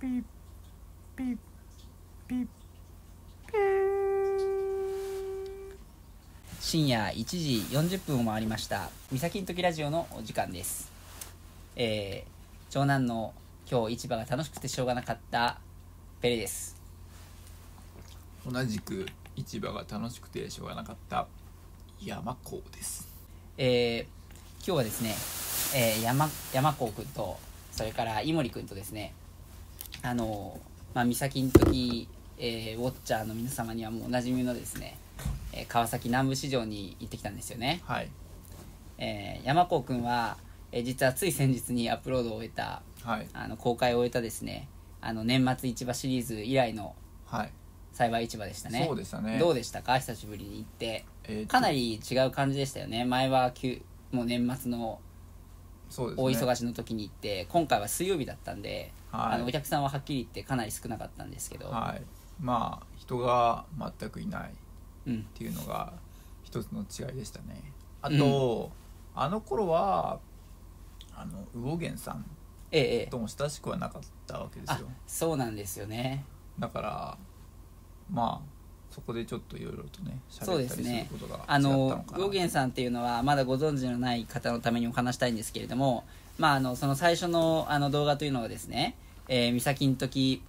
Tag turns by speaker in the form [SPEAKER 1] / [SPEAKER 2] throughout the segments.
[SPEAKER 1] ピッピッピッ
[SPEAKER 2] 深夜1時40分を回りました三崎の時ラジオのお時間です。えー、長男の今日市場が楽しくてしょうがなかったペレです。
[SPEAKER 1] 同じく市場が楽しくてしょうがなかった山子です。
[SPEAKER 2] えー、今日はですね、えー、山山子くんとそれから井森くんとですねあのまあ三崎の時、えー、ウォッチャーの皆様にはもうおなじみのですね、えー川崎南部市場に行ってきたんですよね。
[SPEAKER 1] はい。
[SPEAKER 2] えー山子くんは、えー実はつい先日にアップロードを終えた
[SPEAKER 1] はい。
[SPEAKER 2] あの公開を終えたですねあの年末市場シリーズ以来の
[SPEAKER 1] はい。
[SPEAKER 2] 栽培市場でしたね。
[SPEAKER 1] そうでしたね。
[SPEAKER 2] どうでしたか？久しぶりに行って。
[SPEAKER 1] えーと。
[SPEAKER 2] かなり違う感じでしたよね。前はきゅもう年末の
[SPEAKER 1] ね。
[SPEAKER 2] 大忙しの時に行って、今回は水曜日だったんで、
[SPEAKER 1] はい。
[SPEAKER 2] あのお客さんははっきり言ってかなり少なかったんですけど、
[SPEAKER 1] はい。まあ人が全くいないっ
[SPEAKER 2] うん、
[SPEAKER 1] ていうのが一つの違いでしたね。あと、あの頃はあの魚源さん
[SPEAKER 2] ええええ。
[SPEAKER 1] とも親しくはなかったわけです
[SPEAKER 2] あ
[SPEAKER 1] よ
[SPEAKER 2] そうなんですよね。
[SPEAKER 1] だからまあそこでちょっといろいろとね。喋ったりすることが違った
[SPEAKER 2] あの
[SPEAKER 1] のかな
[SPEAKER 2] 魚源さんっていうのはまだご存知のない方のためにお話したいんですけれども、まあ、あのその最初のあの動画というのはですね、えー、三崎の時、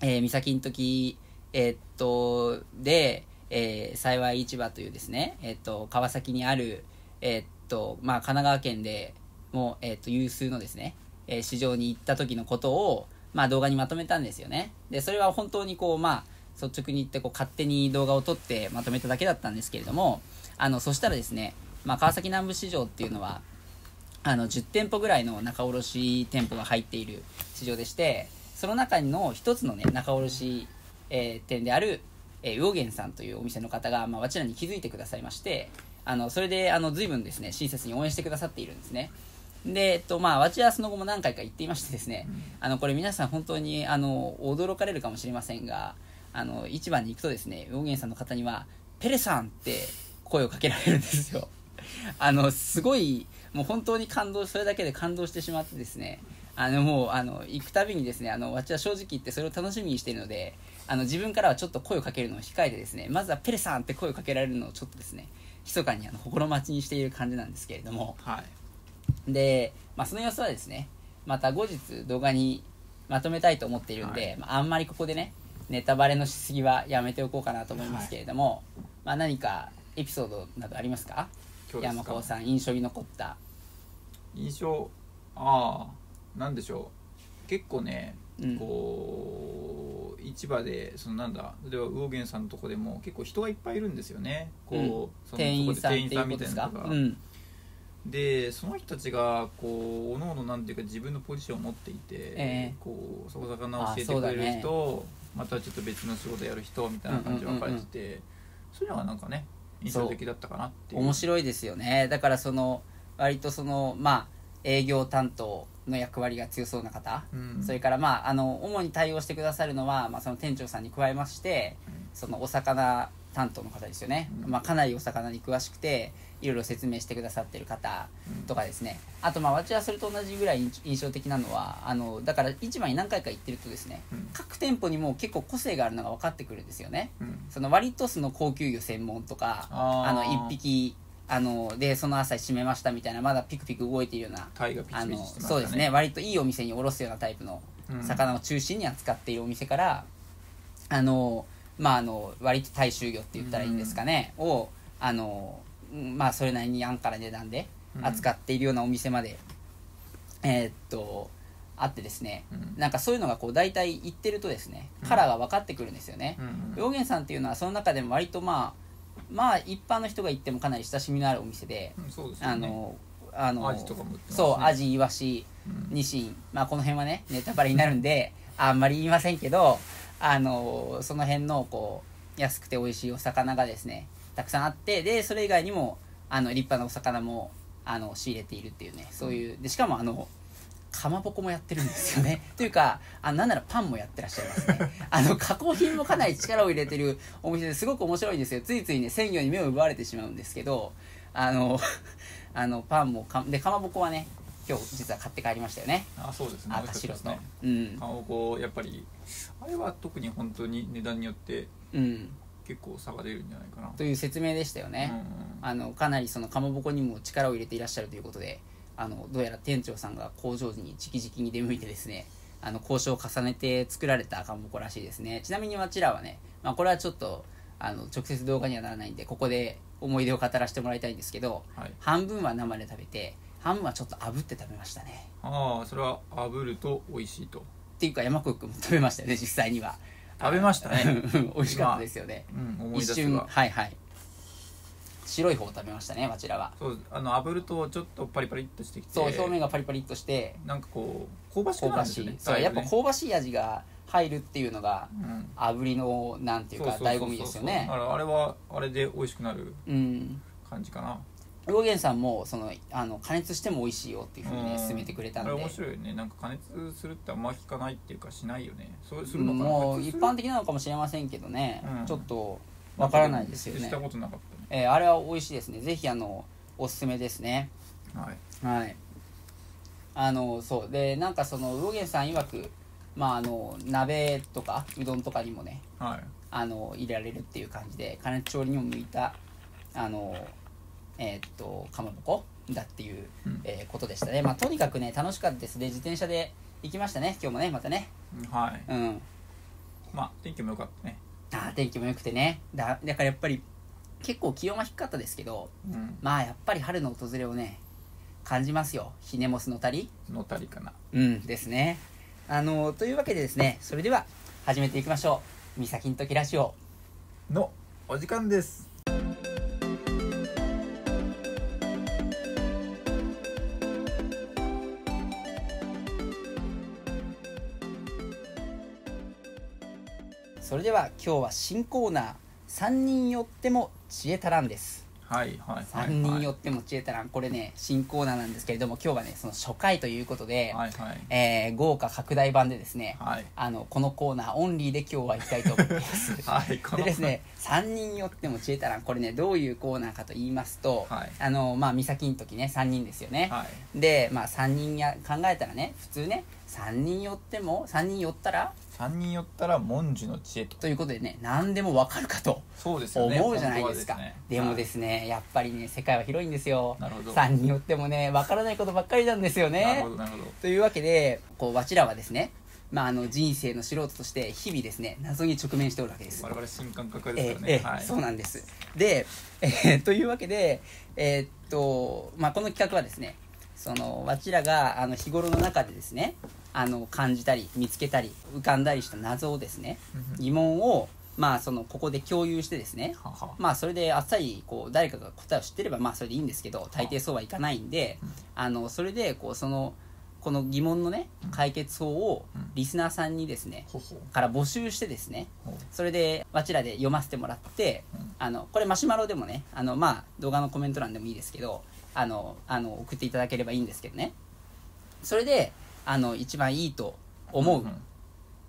[SPEAKER 2] えー、三崎の時、えーっとで、えー、幸い市場というですね、えーっと川崎にある、えーっとまあ、神奈川県でもう、えーっと有数のですね、えー市場に行った時のことを、まあ、動画にまとめたんですよね。でそれは本当にこうまあ率直に言ってこう勝手に動画を撮ってまとめただけだったんですけれどもあのそしたらですね、まあ、川崎南部市場っていうのはあの10店舗ぐらいの仲卸店舗が入っている市場でしてその中の一つのね仲卸、えー店である、えー、魚源さんというお店の方が、まあ、わちらに気づいてくださいましてあのそれであの随分ですね親切に応援してくださっているんですね。で、えっとまあ、わちらはその後も何回か行っていましてですね、あのこれ皆さん本当にあの驚かれるかもしれませんがあの市場に行くとですね魚源さんの方には「ペレさん!」って声をかけられるんですよ あのすごいもう本当に感動それだけで感動してしまってですねあのもうあの行くたびにですねあのわちは正直言ってそれを楽しみにしているのであの自分からはちょっと声をかけるのを控えてですねまずは「ペレさん!」って声をかけられるのをちょっとですね密かにあの心待ちにしている感じなんですけれども
[SPEAKER 1] はい
[SPEAKER 2] で、まあ、その様子はですねまた後日動画にまとめたいと思っているんで、
[SPEAKER 1] はい
[SPEAKER 2] まあ、あんまりここでねネタバレのしすぎはやめておこうかなと思いますけれども、まあ、何かエピソードなどありますか？山子さん印象に残った。
[SPEAKER 1] 印象ああなんでしょう。結構ね、
[SPEAKER 2] うん。
[SPEAKER 1] こう市場でそのなんだ例えば魚源さんのとこでも結構人がいっぱいいるんですよね。こう、
[SPEAKER 2] うん。店員さん
[SPEAKER 1] 店員さんみたいなのが。
[SPEAKER 2] うん。
[SPEAKER 1] でその人たちがこうおのおのなんていうか自分のポジションを持っていて、
[SPEAKER 2] ええ。
[SPEAKER 1] こうそこ魚を教えてくれる人、またちょっと別の仕事やる人みたいな感じで分かれてて、そういうのがなんかね印象的だったかなっていう。
[SPEAKER 2] 面白いですよね。だからその割とそのまあ営業担当の役割が強そうな方、
[SPEAKER 1] うん。
[SPEAKER 2] それからまああの主に対応してくださるのは、まあ、その店長さんに加えまして、そのお魚担当の方ですよね、
[SPEAKER 1] うん。
[SPEAKER 2] まあ、かなりお魚に詳しくていろいろ説明してくださってる方とかですね、あとまあ私はそれと同じぐらい印印象的なのはあのだから市場に何回か行ってるとですね
[SPEAKER 1] うん。
[SPEAKER 2] 各店舗にも結構個性があるのが分かってくるんですよね。
[SPEAKER 1] うん。
[SPEAKER 2] その割とその高級魚専門とか
[SPEAKER 1] あ
[SPEAKER 2] の1匹あのでその朝閉めましたみたいなまだピクピク動いているような
[SPEAKER 1] タイがピチピ
[SPEAKER 2] あの
[SPEAKER 1] チしてましたね。
[SPEAKER 2] そうですね。割といいお店に卸すようなタイプの
[SPEAKER 1] うん。
[SPEAKER 2] 魚を中心に扱っているお店から、あのまああの割と大衆魚って言ったらいいんですかね、をあのうんまあそれなりに安価な値段で
[SPEAKER 1] うん。
[SPEAKER 2] 扱っているようなお店まで、えーっとあってですね、
[SPEAKER 1] うん。
[SPEAKER 2] なんかそういうのがこう大体行ってるとですね
[SPEAKER 1] うん。
[SPEAKER 2] カラーが分かってくるんですよね、
[SPEAKER 1] うん。
[SPEAKER 2] 両源さんっていうのはその中でも割とまあまあ一般の人が行ってもかなり親しみのあるお店で、
[SPEAKER 1] うんそうですよね。
[SPEAKER 2] あのあの
[SPEAKER 1] ね。
[SPEAKER 2] そうアジイワシ
[SPEAKER 1] うん。
[SPEAKER 2] ニシンまあこの辺はねネタバレになるんであんまり言いませんけどあのその辺のこう安くて美味しいお魚がですねたくさんあってでそれ以外にもあの立派なお魚もあの仕入れているっていうねそういうでしかもあのかまぼこもやってるんですよね。というかあなんならパンもやってらっしゃいますね。あの加工品もかなり力を入れてるお店ですごく面白いんですよ。ついついね鮮魚に目を奪われてしまうんですけどあのあのパンもかでかまぼこはね今日実は買って帰りましたよね。
[SPEAKER 1] あそうですね。
[SPEAKER 2] 赤白と、
[SPEAKER 1] ね。
[SPEAKER 2] うん。
[SPEAKER 1] かまぼこやっぱりあれは特に本当に値段によって
[SPEAKER 2] うん。
[SPEAKER 1] 結構差が出るんじゃないかな。
[SPEAKER 2] という説明でしたよね、あのかなりそのかまぼこにも力を入れていらっしゃるということであのどうやら店長さんが工場に直々に出向いてですねあの交渉を重ねて作られたかまぼこらしいですね。ちなみにわちらはね、まあ、これはちょっとあの直接動画にはならないんでここで思い出を語らせてもらいたいんですけど
[SPEAKER 1] はい。
[SPEAKER 2] 半分は生で食べて半分はちょっと炙って食べましたね。
[SPEAKER 1] ああそれは炙ると美味しいと。
[SPEAKER 2] っていうか山子君も食べましたよね実際には。
[SPEAKER 1] 食べましたね。
[SPEAKER 2] 美味しかったですよね。
[SPEAKER 1] うん思い出
[SPEAKER 2] 一瞬はいはい。白い方を食べましたねこちらは。
[SPEAKER 1] そうあの炙るとちょっとパリパリっとしてきて。
[SPEAKER 2] そう表面がパリパリっとして。
[SPEAKER 1] なんかこう香ばしく
[SPEAKER 2] 香ば
[SPEAKER 1] なるんでね
[SPEAKER 2] しい。そうやっぱ香ばしい味が入るっていうのが
[SPEAKER 1] うん。
[SPEAKER 2] 炙りのなんていうか醍醐味ですよね。
[SPEAKER 1] だからあれはあれで美味しくなる
[SPEAKER 2] うん。
[SPEAKER 1] 感じかな
[SPEAKER 2] 魚源さんもそのあの加熱しても美味しいよっていうふうにね
[SPEAKER 1] うん
[SPEAKER 2] 勧めてくれたんで。
[SPEAKER 1] 面白いよね。なんか加熱するってあんま聞かないっていうかしないよね。そうするのかな。
[SPEAKER 2] もう一般的なのかもしれませんけどね、
[SPEAKER 1] うん。
[SPEAKER 2] ちょっとわからないですよね。
[SPEAKER 1] したことなかった
[SPEAKER 2] えーあれは美味しいですね。ぜひあのおすすめですね。
[SPEAKER 1] ねはい。
[SPEAKER 2] はい。あのそう。でなんかその魚源さん曰くまああの鍋とかうどんとかにもね
[SPEAKER 1] はい。
[SPEAKER 2] あの入れられるっていう感じで加熱調理にも向いたあのえーっとかまぼこだっていう、
[SPEAKER 1] うん。
[SPEAKER 2] えーことでしたね。まあとにかくね楽しかったですで自転車で行きましたね。今日もねまたね。
[SPEAKER 1] はい。
[SPEAKER 2] うん。
[SPEAKER 1] まあ天気も良かったね。
[SPEAKER 2] あー天気も良くてね。だだからやっぱり結構気温は低かったですけど
[SPEAKER 1] うん。
[SPEAKER 2] まあやっぱり春の訪れをね感じますよ。ひねもすのたり
[SPEAKER 1] のたりかな。
[SPEAKER 2] うんですね。あのというわけでですねそれでは始めていきましょう「みさきんときラジオ。
[SPEAKER 1] のお時間です
[SPEAKER 2] それでは今日は新コーナー「3人よっても知恵足らん」です。
[SPEAKER 1] はいはいはい
[SPEAKER 2] 3人よっても知恵足らん。これね新コーナーなんですけれども今日はねその初回ということで、
[SPEAKER 1] はいはい。
[SPEAKER 2] えー豪華拡大版でですね
[SPEAKER 1] はい。
[SPEAKER 2] あのこのコーナーオンリーで今日は行きたいと思います。
[SPEAKER 1] はいこの
[SPEAKER 2] でですね3人よっても知恵足らん。これねどういうコーナーかと言いますと、
[SPEAKER 1] はい。
[SPEAKER 2] あのまあ美咲の時ね3人ですよね、
[SPEAKER 1] はい。
[SPEAKER 2] でまあ3人や考えたらね普通ね3人寄っても3人寄ったら
[SPEAKER 1] 三人寄ったら文殊の知恵と
[SPEAKER 2] ということでね何でもわかるかと
[SPEAKER 1] そうですよね。
[SPEAKER 2] 思うじゃないですか。
[SPEAKER 1] 本当はね。
[SPEAKER 2] でもですね、やっぱりね世界は広いんですよ。
[SPEAKER 1] なるほど。
[SPEAKER 2] 3人寄ってもねわからないことばっかりなんですよ
[SPEAKER 1] はいなる
[SPEAKER 2] ね
[SPEAKER 1] ほどなるほど。
[SPEAKER 2] というわけでこうわちらはですねまあ、あの人生の素人として日々ですね謎に直面しておるわけです。
[SPEAKER 1] 我々新感覚で
[SPEAKER 2] えー
[SPEAKER 1] すからね、
[SPEAKER 2] えー
[SPEAKER 1] はい。
[SPEAKER 2] そうなんです。で、えーというわけでえーっと、まあ、この企画はですねそのわちらがあの日頃の中でですねあの感じたり見つけたり浮かんだりした謎をですね
[SPEAKER 1] うん。
[SPEAKER 2] 疑問をまあそのここで共有してですねまあそれであっさりこう誰かが答えを知ってればまあそれでいいんですけど大抵そうはいかないんであのそれでこうそのこの疑問のね解決法を
[SPEAKER 1] うん。
[SPEAKER 2] リスナーさんにですねから募集してですね
[SPEAKER 1] ほ
[SPEAKER 2] それでわちらで読ませてもらって
[SPEAKER 1] うん。
[SPEAKER 2] あのこれマシュマロでもねあのまあ動画のコメント欄でもいいですけどあのあの送っていただければいいんですけどね。それであの一番いいと思う、
[SPEAKER 1] んん。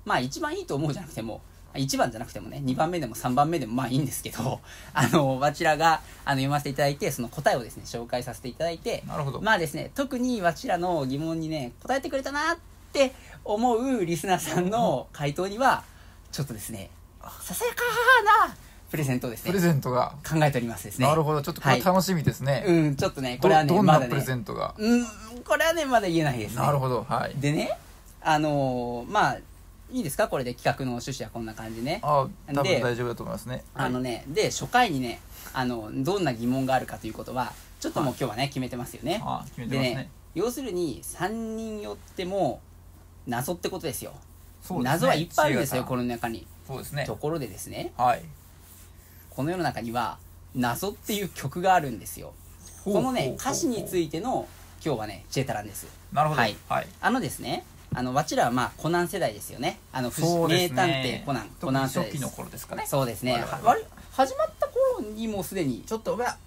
[SPEAKER 2] まあ一番いいと思うじゃなくても1番じゃなくてもね2番目でも3番目でもまあいいんですけど あのわちらがあの読ませていただいてその答えをですね紹介させていただいて
[SPEAKER 1] なるほど、
[SPEAKER 2] まあですね特にわちらの疑問にね答えてくれたなって思うリスナーさんの回答にはちょっとですねささやかなプレゼントをですね。
[SPEAKER 1] プレゼントが、
[SPEAKER 2] 考えておりますですね。
[SPEAKER 1] なるほど。ちょっとこれ楽しみですね、
[SPEAKER 2] うんちょっとねこ
[SPEAKER 1] ど
[SPEAKER 2] れはね
[SPEAKER 1] どんなプレゼ
[SPEAKER 2] ね
[SPEAKER 1] ントが、
[SPEAKER 2] うんこれはねまだ言えないですね。
[SPEAKER 1] なるほど。はい。
[SPEAKER 2] でねあのーまあいいですか？これで企画の趣旨はこんな感じね。
[SPEAKER 1] あ多分
[SPEAKER 2] で
[SPEAKER 1] 大丈夫だと思いますね。
[SPEAKER 2] あのねで初回にねあのどんな疑問があるかということはちょっともう今日はね決めてますよね。
[SPEAKER 1] あ決めて
[SPEAKER 2] で
[SPEAKER 1] ますね。
[SPEAKER 2] ね要するに3人よっても謎ってことですよ。
[SPEAKER 1] そうですね。
[SPEAKER 2] 謎はいっぱいあるんですよこの中に。
[SPEAKER 1] そうですね。
[SPEAKER 2] ところでですね。
[SPEAKER 1] はい
[SPEAKER 2] この世の中には謎っていう曲があるんですよ。このね歌詞についての今日はね知恵たらんです。
[SPEAKER 1] なるほど。
[SPEAKER 2] はい。
[SPEAKER 1] はい。
[SPEAKER 2] あのですねあのわちらはまあコナン世代ですよね。あの不
[SPEAKER 1] そうです
[SPEAKER 2] 名探
[SPEAKER 1] ね
[SPEAKER 2] 偵コナンコナン世代
[SPEAKER 1] 初期の頃ですかね。
[SPEAKER 2] そうですね。始まった頃にもうすでに
[SPEAKER 1] ちょっとまあ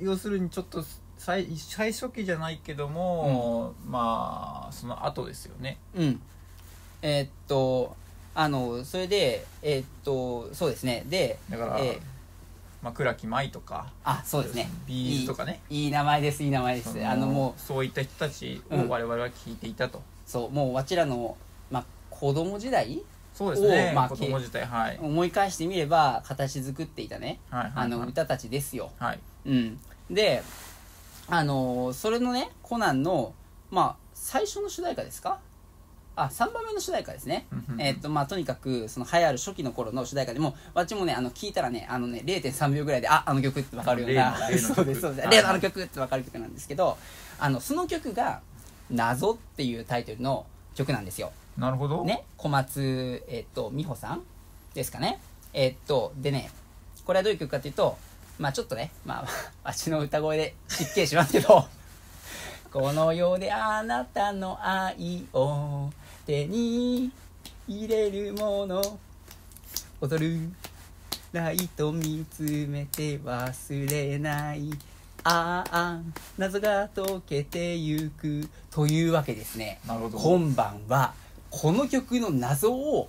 [SPEAKER 1] 要するにちょっと最最初期じゃないけども、まあその後ですよね。
[SPEAKER 2] うん。えーっとあのそれでえーっとそうですね。で
[SPEAKER 1] だから、
[SPEAKER 2] え
[SPEAKER 1] まあ、倉木舞とか
[SPEAKER 2] あそうですね。
[SPEAKER 1] ビーズとかね。
[SPEAKER 2] いい名前ですいい名前です。あのもう
[SPEAKER 1] そういった人たちを
[SPEAKER 2] うん。
[SPEAKER 1] 我々は聞いていたと、
[SPEAKER 2] そうもうわちらの、まあ、子供時代
[SPEAKER 1] そうですね、
[SPEAKER 2] おまあ
[SPEAKER 1] 子供自体はい、
[SPEAKER 2] 思い返してみれば形作っていたね
[SPEAKER 1] はいはいはい。
[SPEAKER 2] あの歌たちですよ。
[SPEAKER 1] はい。
[SPEAKER 2] うん。であのーそれのねコナンのまあ最初の主題歌ですかあ3番目の主題歌ですね。えっとまあとにかくその流行る初期の頃の主題歌でもわっちもねあの聞いたらねあのね0.3秒ぐらいでああの曲ってわかるようなそうですそうです。あの曲ってわかる曲なんですけどあのその曲が「謎」っていうタイトルの曲なんですよ。
[SPEAKER 1] なるほど。
[SPEAKER 2] ね、小松、えっと、美穂さんですかね。えっと、でね、これはどういう曲かというと、まあちょっとね、まあ、わしの歌声で失敬しますけど、この世であなたの愛を手に入れるもの、踊るライト見つめて忘れない。ああ、謎が解けてゆく。というわけですね。
[SPEAKER 1] なるほど。
[SPEAKER 2] 今晩はこの曲の謎を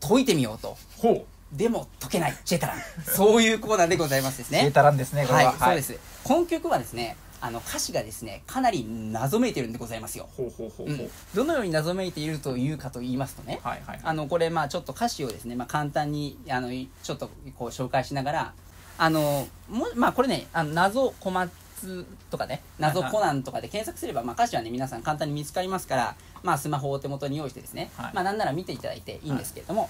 [SPEAKER 2] 解いてみようと。
[SPEAKER 1] ほう。
[SPEAKER 2] でも解けない。チェタラン。そういうコーナーでございますですね。
[SPEAKER 1] 消えたらんですねこれは、
[SPEAKER 2] はい、そうです。この曲はですねあの歌詞がですねかなり謎めいてるんでございますよ、
[SPEAKER 1] ほうほうほうほう、
[SPEAKER 2] うん、どのように謎めいているというかと言いますとね。
[SPEAKER 1] はいはい
[SPEAKER 2] あのこれまあちょっと歌詞をですね、まあ、簡単にあのちょっとこう紹介しながらあのもまあこれねあの謎小松とかね謎コナンとかで検索すれば、まあ、歌詞はね皆さん簡単に見つかりますから、まあ、スマホをお手元に用意してですね、
[SPEAKER 1] はい。
[SPEAKER 2] まあなんなら見ていただいていいんですけれども、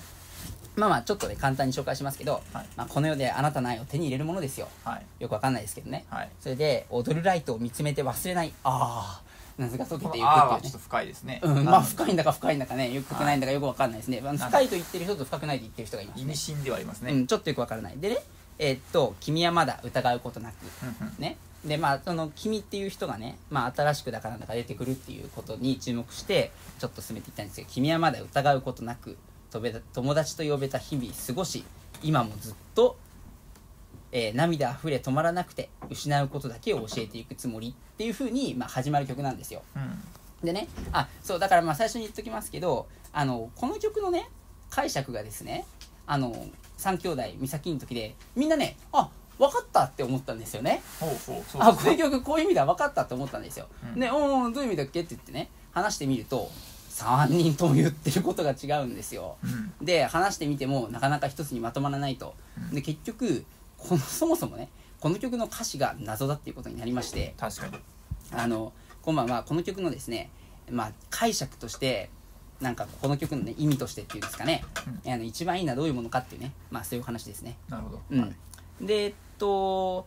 [SPEAKER 2] まあまあちょっとね簡単に紹介しますけど、
[SPEAKER 1] はい。
[SPEAKER 2] まあ、この世であなたの愛を手に入れるものですよ。
[SPEAKER 1] はい。
[SPEAKER 2] よくわかんないですけどね。
[SPEAKER 1] はい。
[SPEAKER 2] それで踊るライトを見つめて忘れない。ああ謎が解けていくっていうね。
[SPEAKER 1] ちょっと深いですね、
[SPEAKER 2] うん、まあ深いんだか深いんだかねよくないんだかよくわかんないですね、深いと言ってる人と深くないと言ってる人がいますね。
[SPEAKER 1] 意味深ではありますね、
[SPEAKER 2] うん、ちょっとよくわからない。でねえーっと「君はまだ疑うことなく
[SPEAKER 1] うんうん」
[SPEAKER 2] ねでまあその「君」っていう人がね、まあ、新しくだかなんだか出てくるっていうことに注目してちょっと進めていったんですけど「君はまだ疑うことなく友達と呼べた日々過ごし今もずっと、えー涙あふれ止まらなくて失うことだけを教えていくつもり」っていうふうに、まあ、始まる曲なんですよ。
[SPEAKER 1] うん。
[SPEAKER 2] でねあそうだからまあ最初に言っときますけどあのこの曲のね解釈がですねあの3兄弟美咲の時でみんなねあ分かったって思ったんですよね。
[SPEAKER 1] ほうほうそう
[SPEAKER 2] あこの曲こういう意味では分かったって思ったんですよ、
[SPEAKER 1] うん。
[SPEAKER 2] でおーどういう意味だっけって言ってね話してみると3人とも言ってることが違うんですよ。
[SPEAKER 1] うん。
[SPEAKER 2] で話してみてもなかなか一つにまとまらないと。
[SPEAKER 1] うん。
[SPEAKER 2] で結局このそもそもねこの曲の歌詞が謎だっていうことになりまして。
[SPEAKER 1] 確かに。
[SPEAKER 2] あの今晩は。この曲のですね、まあ、解釈としてなんかこの曲の、ね、意味としてっていうんですかね、あの一番いいのはどういうものかっていうね、まあ、そういう話ですね。
[SPEAKER 1] なるほど、
[SPEAKER 2] うん。
[SPEAKER 1] はい。
[SPEAKER 2] でえっと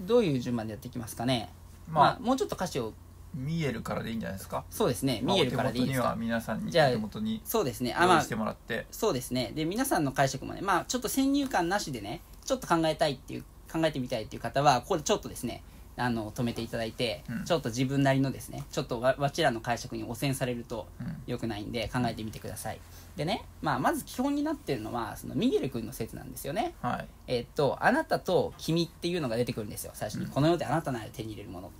[SPEAKER 2] どういう順番でやっていきますかね、まあ。
[SPEAKER 1] まあ
[SPEAKER 2] もうちょっと歌詞を
[SPEAKER 1] 見えるからでいいんじゃないですか？
[SPEAKER 2] そうですね。見えるからでいいですか？
[SPEAKER 1] 皆さんに
[SPEAKER 2] じゃあ
[SPEAKER 1] お手元に
[SPEAKER 2] そうですね。あまあ
[SPEAKER 1] してもらって。
[SPEAKER 2] そうですね。で皆さんの解釈もねまあちょっと先入観なしでねちょっと考えたいっていう考えてみたいっていう方はこれちょっとですねあの止めていただいて、
[SPEAKER 1] うん。
[SPEAKER 2] ちょっと自分なりのですねちょっとわわちらの解釈に汚染されると
[SPEAKER 1] うん。
[SPEAKER 2] 良くないんで考えてみてください。でね、まあ、まず基本になってるのはそのミゲル君の説なんですよね。
[SPEAKER 1] はい。
[SPEAKER 2] えっとあなたと君っていうのが出てくるんですよ。最初に、
[SPEAKER 1] うん。
[SPEAKER 2] この世であなたなら手に入れるもの
[SPEAKER 1] うん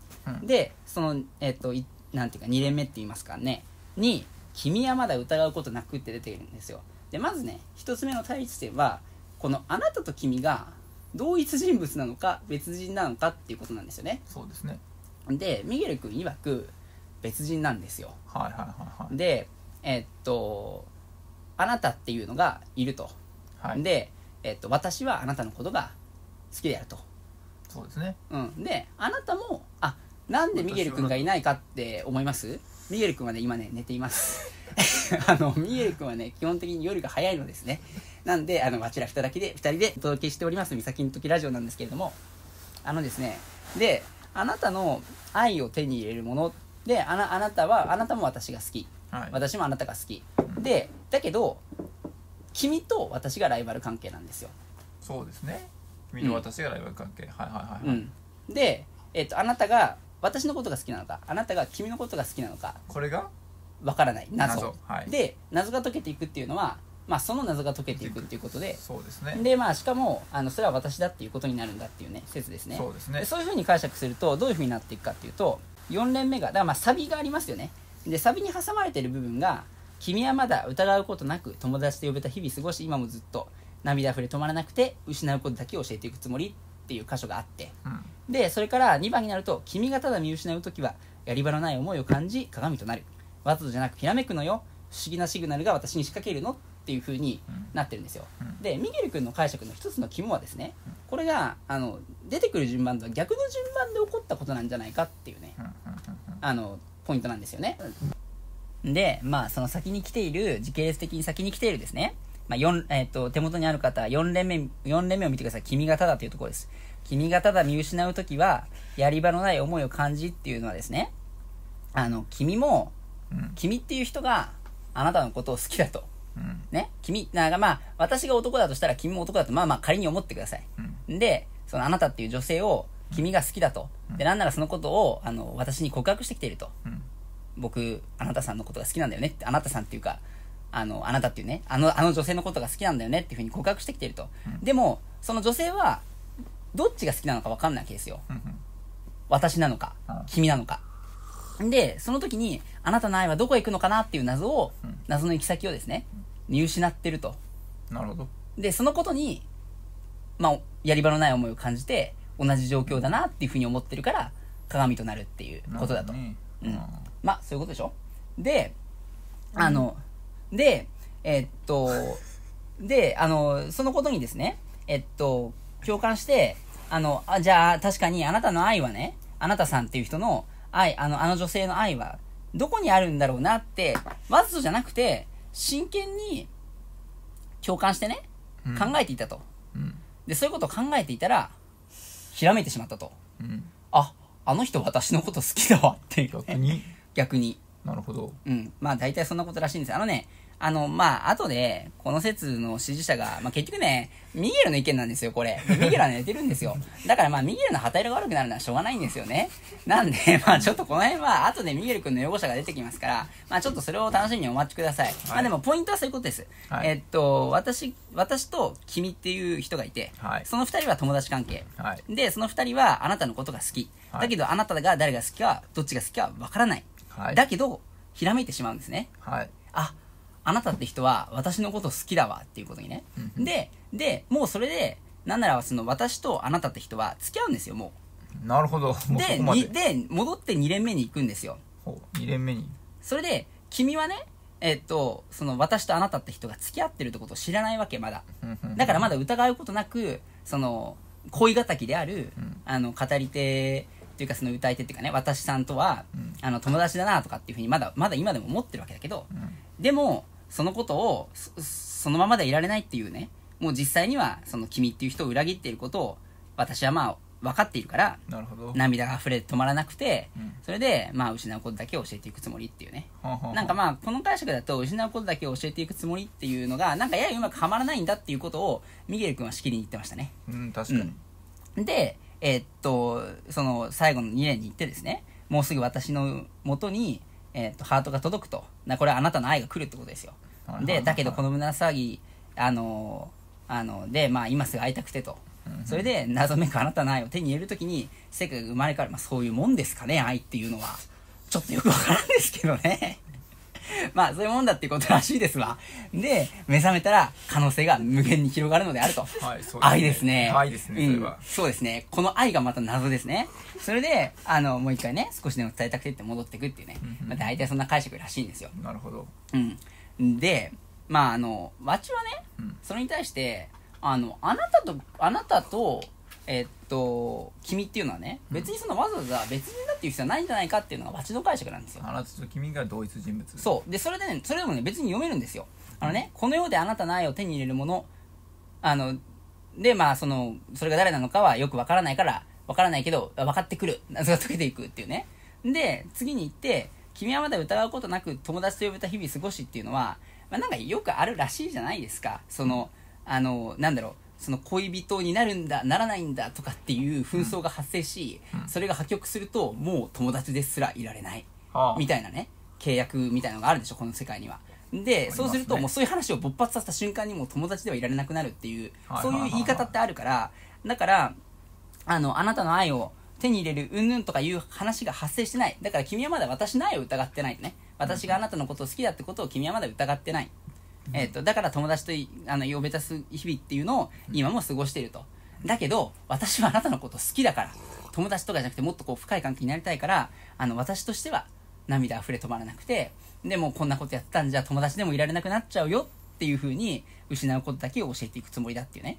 [SPEAKER 2] でそのえっといなんていうか2連目って言いますかね。に「君はまだ疑うことなく」って出てくるんですよ。でまずね一つ目の対立点はこのあなたと君が同一人物なのか別人なのかっていうことなんですよね。
[SPEAKER 1] そうですね。
[SPEAKER 2] でミゲル君曰く別人なんですよ。
[SPEAKER 1] はいはいはいはい。
[SPEAKER 2] でえっとあなたっていうのがいると、
[SPEAKER 1] はい。
[SPEAKER 2] で、えっと、私はあなたのことが好きであると、
[SPEAKER 1] そうですね。
[SPEAKER 2] うん、であなたもあなんでミゲル君がいないかって思います？ミゲル君はね今ね寝ています。あのミゲル君はね基本的に夜が早いのですね。なんであのあちら2人で2人でお届けしております「みさきの時ラジオ」なんですけれども。あのですねであなたの愛を手に入れるものであなあなたはあなたも私が好き。
[SPEAKER 1] はい。
[SPEAKER 2] 私もあなたが好き。
[SPEAKER 1] うん。
[SPEAKER 2] でだけど君と私がライバル関係なんですよ、
[SPEAKER 1] そうですね。君と私がライバル関係、はいはいはい、はい。
[SPEAKER 2] うん、で、えっとあなたが私のことが好きなのかあなたが君のことが好きなのか
[SPEAKER 1] これが？
[SPEAKER 2] わからない。謎。
[SPEAKER 1] 謎。はい。
[SPEAKER 2] で謎が解けていくっていうのは、まあ、その謎が解けていくっていうことで。
[SPEAKER 1] そうですね。
[SPEAKER 2] でまあしかもあのそれは私だっていうことになるんだっていうね説ですね。
[SPEAKER 1] そうですね。
[SPEAKER 2] でそういうふうに解釈するとどういうふうになっていくかっていうと4連目がだからまあサビがありますよね。でサビに挟まれてる部分が「君はまだ疑うことなく友達と呼べた日々過ごし今もずっと涙溢れ止まらなくて失うことだけを教えていくつもりっていう箇所があって。
[SPEAKER 1] うん。
[SPEAKER 2] でそれから2番になると君がただ見失う時はやり場のない思いを感じ鏡となる。わざとじゃなくひらめくのよ。不思議なシグナルが私に仕掛けるの？っていう風になってるんですよ、
[SPEAKER 1] うん。
[SPEAKER 2] でミゲル君の解釈の一つの肝はですねこれがあの出てくる順番とは逆の順番で起こったことなんじゃないかっていうね
[SPEAKER 1] うんうん。
[SPEAKER 2] あのポイントなんですよね。でまあその先に来ている時系列的に先に来ているですね、まあ四えっと手元にある方4連目四連目を見てください。君がただというところです。君がただ見失う時はやり場のない思いを感じっていうのはですねあの君も
[SPEAKER 1] うん。
[SPEAKER 2] 君っていう人があなたのことを好きだと。
[SPEAKER 1] うん。
[SPEAKER 2] ね？君なんかまあ私が男だとしたら君も男だとまあまあ仮に思ってください。
[SPEAKER 1] うん。
[SPEAKER 2] でそのあなたっていう女性を君が好きだと。でなんならそのことをあの私に告白してきていると。
[SPEAKER 1] うん。
[SPEAKER 2] 僕あなたさんのことが好きなんだよねってあなたさんっていうかあのあなたっていうねあのあの女性のことが好きなんだよねっていうふうに告白してきていると、
[SPEAKER 1] うん。
[SPEAKER 2] でもその女性はどっちが好きなのか分かんないわけですよ。
[SPEAKER 1] うん
[SPEAKER 2] 私なのか
[SPEAKER 1] あ
[SPEAKER 2] 君なのか。でその時にあなたの愛はどこへ行くのかなっていう謎を、
[SPEAKER 1] うん。
[SPEAKER 2] 謎の行き先をですね見失ってると。
[SPEAKER 1] なるほど。
[SPEAKER 2] でそのことにまあやり場のない思いを感じて同じ状況だなっていうふうに思ってるから鏡となるっていうことだと、
[SPEAKER 1] ね。
[SPEAKER 2] うん。まあそういうことでしょ？であの、でえっとであのそのことにですねえっと共感してあのあじゃあ確かにあなたの愛はねあなたさんっていう人の愛あのあの女性の愛はどこにあるんだろうなってわざとじゃなくて真剣に共感してね
[SPEAKER 1] うん。
[SPEAKER 2] 考えていたと、
[SPEAKER 1] うん。
[SPEAKER 2] でそういうことを考えていたらひらめいてしまったと。
[SPEAKER 1] うん。
[SPEAKER 2] ああの人私のこと好きだわって。いう
[SPEAKER 1] 逆に？
[SPEAKER 2] 逆に。
[SPEAKER 1] なるほど。
[SPEAKER 2] うん。まあ大体そんなことらしいんです。あのね、あの、まあ後で、この説の支持者が、まあ結局ね、ミゲルの意見なんですよ、これ。でミゲルは寝てるんですよ。だからまあミゲルの旗色が悪くなるのはしょうがないんですよね。なんで、まあちょっとこの辺は後でミゲル君の擁護者が出てきますから、まあちょっとそれを楽しみにお待ちください。まあでもポイントはそういうことです。
[SPEAKER 1] はい
[SPEAKER 2] えっと、私、私と君っていう人がいて、
[SPEAKER 1] はい
[SPEAKER 2] その二人は友達関係。
[SPEAKER 1] はい
[SPEAKER 2] で、その二人はあなたのことが好き。
[SPEAKER 1] はい
[SPEAKER 2] だけどあなたが誰が好きか、どっちが好きかわからない。
[SPEAKER 1] はい
[SPEAKER 2] だけど、ひらめいてしまうんですね。
[SPEAKER 1] はい
[SPEAKER 2] あ、あなたって人は私のこと好きだわっていうことにね。
[SPEAKER 1] うん
[SPEAKER 2] で、で、もうそれで、なんならその私とあなたって人は付き合うんですよ、も
[SPEAKER 1] なるほど。
[SPEAKER 2] で、
[SPEAKER 1] で
[SPEAKER 2] 戻って2連目に行くんですよ。
[SPEAKER 1] ほう2連目に。
[SPEAKER 2] それで、君はね、えっと、その私とあなたって人が付き合ってるってことを知らないわけ、まだ。だからまだ疑うことなく、その、恋敵である、
[SPEAKER 1] うん。
[SPEAKER 2] あの、語り手っていうかその歌い手っていうかね、私さんとは、
[SPEAKER 1] うん。
[SPEAKER 2] あの、友達だなとかっていうふうにまだ、まだ今でも思ってるわけだけど、
[SPEAKER 1] うん。
[SPEAKER 2] でも、そのことをそ、そのままでいられないっていうね、もう実際には、その君っていう人を裏切っていることを、私はまあ、分かっているから、
[SPEAKER 1] なるほど
[SPEAKER 2] 涙が溢れて止まらなくて、
[SPEAKER 1] うん
[SPEAKER 2] それで、まあ、失うことだけを教えていくつもりっていうね。なんかまあ、この解釈だと、失うことだけを教えていくつもりっていうのが、なんかややうまくはまらないんだっていうことを、ミゲル君はしきりに言ってましたね。
[SPEAKER 1] うん確かに
[SPEAKER 2] で、えーっと、その最後の2年に行ってですね、もうすぐ私の元に、えーっと、ハートが届くと。なこれはあなたの愛が来るってことですよ。で、だけどこの胸騒ぎ、あの、あの、で、まあ今すぐ会いたくてと。
[SPEAKER 1] うん
[SPEAKER 2] それで謎めくあなたの愛を手に入れるときに世界が生まれ変わる、まあ、そういうもんですかね愛っていうのは。ちょっとよくわからんですけどね。まあそういうもんだっていうことらしいですわ。で目覚めたら可能性が無限に広がるのであると、
[SPEAKER 1] はいそう
[SPEAKER 2] 愛ですね。
[SPEAKER 1] 愛ですねそれは。
[SPEAKER 2] うんそうですね。この愛がまた謎ですね。それであのもう一回ね少しでも伝えたくてって戻ってくっていうね、
[SPEAKER 1] うんうん。
[SPEAKER 2] まあ、大体そんな解釈らしいんですよ。
[SPEAKER 1] なるほど。
[SPEAKER 2] うんでまああのわちはね
[SPEAKER 1] うん。
[SPEAKER 2] それに対してあのあなたとあなたとえっと君っていうのはね別にそのわざわざ別人だっていう必要はないんじゃないかっていうのがわちの解釈なんですよ。
[SPEAKER 1] あなたと君が同一人物。
[SPEAKER 2] そう。でそれでねそれでもね別に読めるんですよ。あのねこの世であなたの愛を手に入れるものあのでまあそのそれが誰なのかはよくわからないからわからないけど分かってくる。謎が解けていくっていうね。で次に行って君はまだ疑うことなく友達と呼べた日々過ごしっていうのは、まあ、なんかよくあるらしいじゃないですか。そのあのなんだろう。その恋人になるんだならないんだとかっていう紛争が発生し、
[SPEAKER 1] うん。
[SPEAKER 2] それが破局するともう友達ですらいられない。
[SPEAKER 1] はあ。
[SPEAKER 2] みたいなね。契約みたいなのがあるでしょこの世界には。で、
[SPEAKER 1] すね。
[SPEAKER 2] そうするともうそういう話を勃発させた瞬間にもう友達ではいられなくなるっていう、
[SPEAKER 1] はい。
[SPEAKER 2] そういう言い方ってあるからだからあのあなたの愛を手に入れるうんぬんとかいう話が発生してない。だから君はまだ私の愛を疑ってないね。私があなたのことを好きだってことを君はまだ疑ってない。えっとだから友達といあの呼べたす日々っていうのを今も過ごしていると。だけど私はあなたのこと好きだから。友達とかじゃなくてもっとこう深い関係になりたいからあの私としては涙溢れ止まらなくてでもこんなことやってたんじゃ友達でもいられなくなっちゃうよっていうふうに失うことだけを教えていくつもりだっていうね。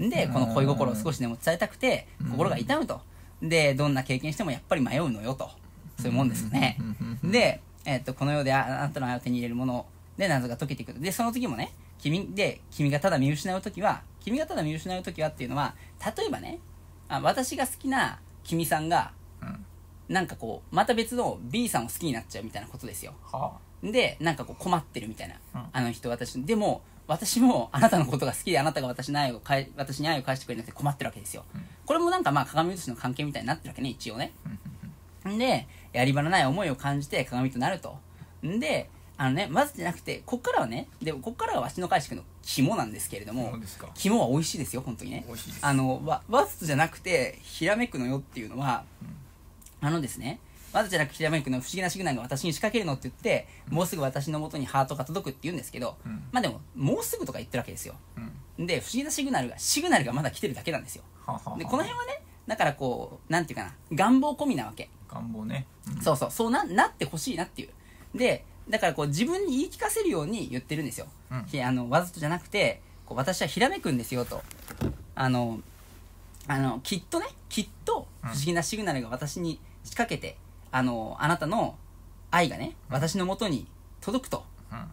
[SPEAKER 2] でこの恋心を少しでも伝えたくて心が痛むとでどんな経験してもやっぱり迷うのよと。そういうもんですよね。で、えっとこの世でああなたの愛を手に入れるもので謎が解けていくでその時もね君で君がただ見失う時は君がただ見失う時はっていうのは例えばねあ私が好きな君さんが
[SPEAKER 1] うん。
[SPEAKER 2] なんかこうまた別の B さんを好きになっちゃうみたいなことですよ。
[SPEAKER 1] は
[SPEAKER 2] でなんかこう困ってるみたいな、
[SPEAKER 1] うん。
[SPEAKER 2] あの人私。でも私もあなたのことが好きであなたが私の愛を返私に愛を返してくれなくて困ってるわけですよ、
[SPEAKER 1] うん。
[SPEAKER 2] これもなんかまあ鏡との関係みたいになってるわけね一応ね。
[SPEAKER 1] あうん
[SPEAKER 2] でやり場のない思いを感じて鏡となると。んであのねまずじゃなくてこっからはねでこっからがわしの返しの肝なんですけれども肝は美味しいですよ本当にね。あのわわざとじゃなくてひらめくのよっていうのは、あのですねわざとじゃなくひらめくの不思議なシグナルが私に仕掛けるのって言って、もうすぐ私の元にハートが届くって言うんですけど、
[SPEAKER 1] うん。
[SPEAKER 2] まあでももうすぐとか言ってるわけですよ。
[SPEAKER 1] うん。
[SPEAKER 2] で不思議なシグナルがシグナルがまだ来てるだけなんですよ。
[SPEAKER 1] ははは
[SPEAKER 2] でこの辺はねだからこうなんていうかな願望込みなわけ。
[SPEAKER 1] 願望ね。うん。
[SPEAKER 2] そうそう。そうななってほしいなっていう。でだからこう自分に言い聞かせるように言ってるんですよ、あのわざとじゃなくてこう私はひらめくんですよと。あのあのきっとねきっと不思議なシグナルが私に仕掛けて、あのあなたの愛がね私のもとに届くと。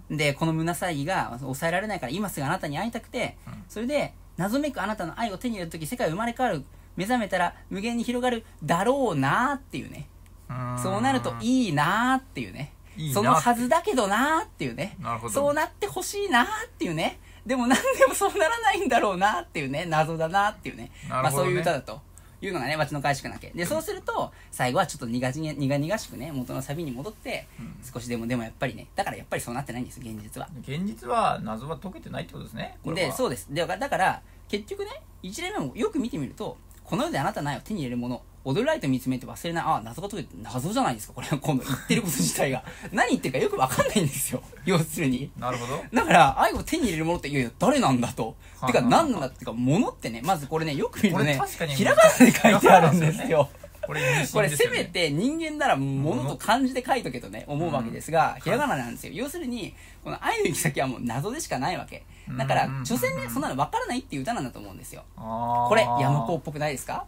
[SPEAKER 1] うん。
[SPEAKER 2] でこの胸騒ぎが抑えられないから今すぐあなたに会いたくて、
[SPEAKER 1] うん。
[SPEAKER 2] それで謎めくあなたの愛を手に入れる時世界は生まれ変わる目覚めたら無限に広がるだろうなーっていうね。
[SPEAKER 1] うん。
[SPEAKER 2] そうなるといいなーっていうね。
[SPEAKER 1] いいな
[SPEAKER 2] そのはずだけどなーっていうね。
[SPEAKER 1] なるほど。
[SPEAKER 2] そうなってほしいなーっていうね。でもなんでもそうならないんだろうなっていうね。謎だなっていうね。まあ、
[SPEAKER 1] なるほどね。
[SPEAKER 2] そういう歌だというのがねわちの返しくなけ。でそうすると最後はちょっと苦々苦々しくね元のサビに戻って
[SPEAKER 1] うん。
[SPEAKER 2] 少しでもでもやっぱりねだからやっぱりそうなってないんです現実は。
[SPEAKER 1] 現実は謎は解けてないってことですね
[SPEAKER 2] でそうです。でだから結局ね1例目もよく見てみるとこの世であなたの愛を手に入れるもの踊るライト見つめて忘れない。あ謎が解けて謎じゃないですか。これ今度言ってること自体が。何言ってるかよく分かんないんですよ。要するに。
[SPEAKER 1] なるほど。
[SPEAKER 2] だから愛を手に入れるものっていやいや誰なんだと。
[SPEAKER 1] は
[SPEAKER 2] てか何なんだっていうかものってねまずこれねよく見るとね
[SPEAKER 1] これ確かに
[SPEAKER 2] ひらがなで書いてあるんですよ。
[SPEAKER 1] これ意味
[SPEAKER 2] これせめて人間なら物と漢字で書いとけとね思うわけですが、ひらがななんですよ。要するにこの愛の行き先はもう謎でしかないわけ。だから
[SPEAKER 1] うん
[SPEAKER 2] 所詮ねそんなの分からないっていう歌なんだと思うんですよ。これ山子っぽくないですか？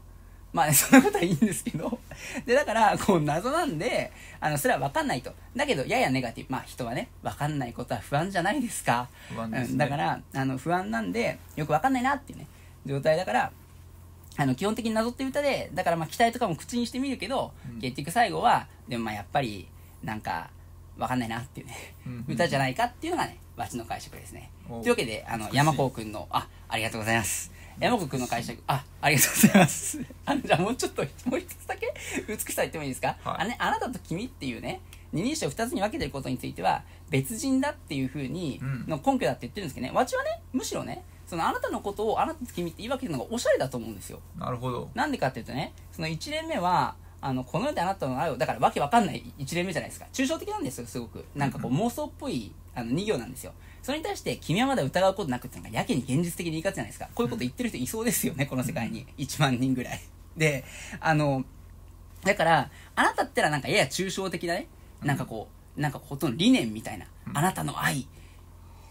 [SPEAKER 2] まあね、そんなことはいいんですけど。で、だから、こう、謎なんで、あの、それは分かんないと。だけど、ややネガティブ。まあ、人はね、分かんないことは不安じゃないですか。
[SPEAKER 1] 不安ですね
[SPEAKER 2] うんだから、あの、不安なんで、よく分かんないなっていうね、状態だから、あの、基本的に謎っていう歌で、だからまあ、期待とかも口にしてみるけど、
[SPEAKER 1] うん
[SPEAKER 2] 結局最後は、でもまあ、やっぱり、なんか、分かんないなっていうね、
[SPEAKER 1] うん
[SPEAKER 2] 歌じゃないかっていうのがね、わちの解釈ですね。
[SPEAKER 1] お
[SPEAKER 2] というわけで、あの、山子くんの、あ、ありがとうございます。山子くんの解釈、あ、ありがとうございます。あの、じゃあもうちょっと、もう一つだけ、美しさ言ってもいいですか、
[SPEAKER 1] はい
[SPEAKER 2] あのね、あなたと君っていうね、二人称二つに分けてることについては、別人だっていうふうに、
[SPEAKER 1] うん
[SPEAKER 2] の根拠だって言ってるんですけどね、わちはね、むしろね、そのあなたのことをあなたと君って言い分けてるのがおしゃれだと思うんですよ。
[SPEAKER 1] なるほど
[SPEAKER 2] なんでかっていうとね、その1連目は、あの、この世であなたの愛を、だからわけわかんない1連目じゃないですか。抽象的なんですよ、すごく。なんかこう妄想っぽい、あの、2行なんですよ。それに対して、君はまだ疑うことなくっていうのがやけに現実的に言い方じゃないですか。こういうこと言ってる人いそうですよね、この世界に。1万人ぐらい。で、あの、だから、あなたってのはなんかやや抽象的なね、なんかこう、なんかほとんど理念みたいな、
[SPEAKER 1] うん。
[SPEAKER 2] あなたの愛、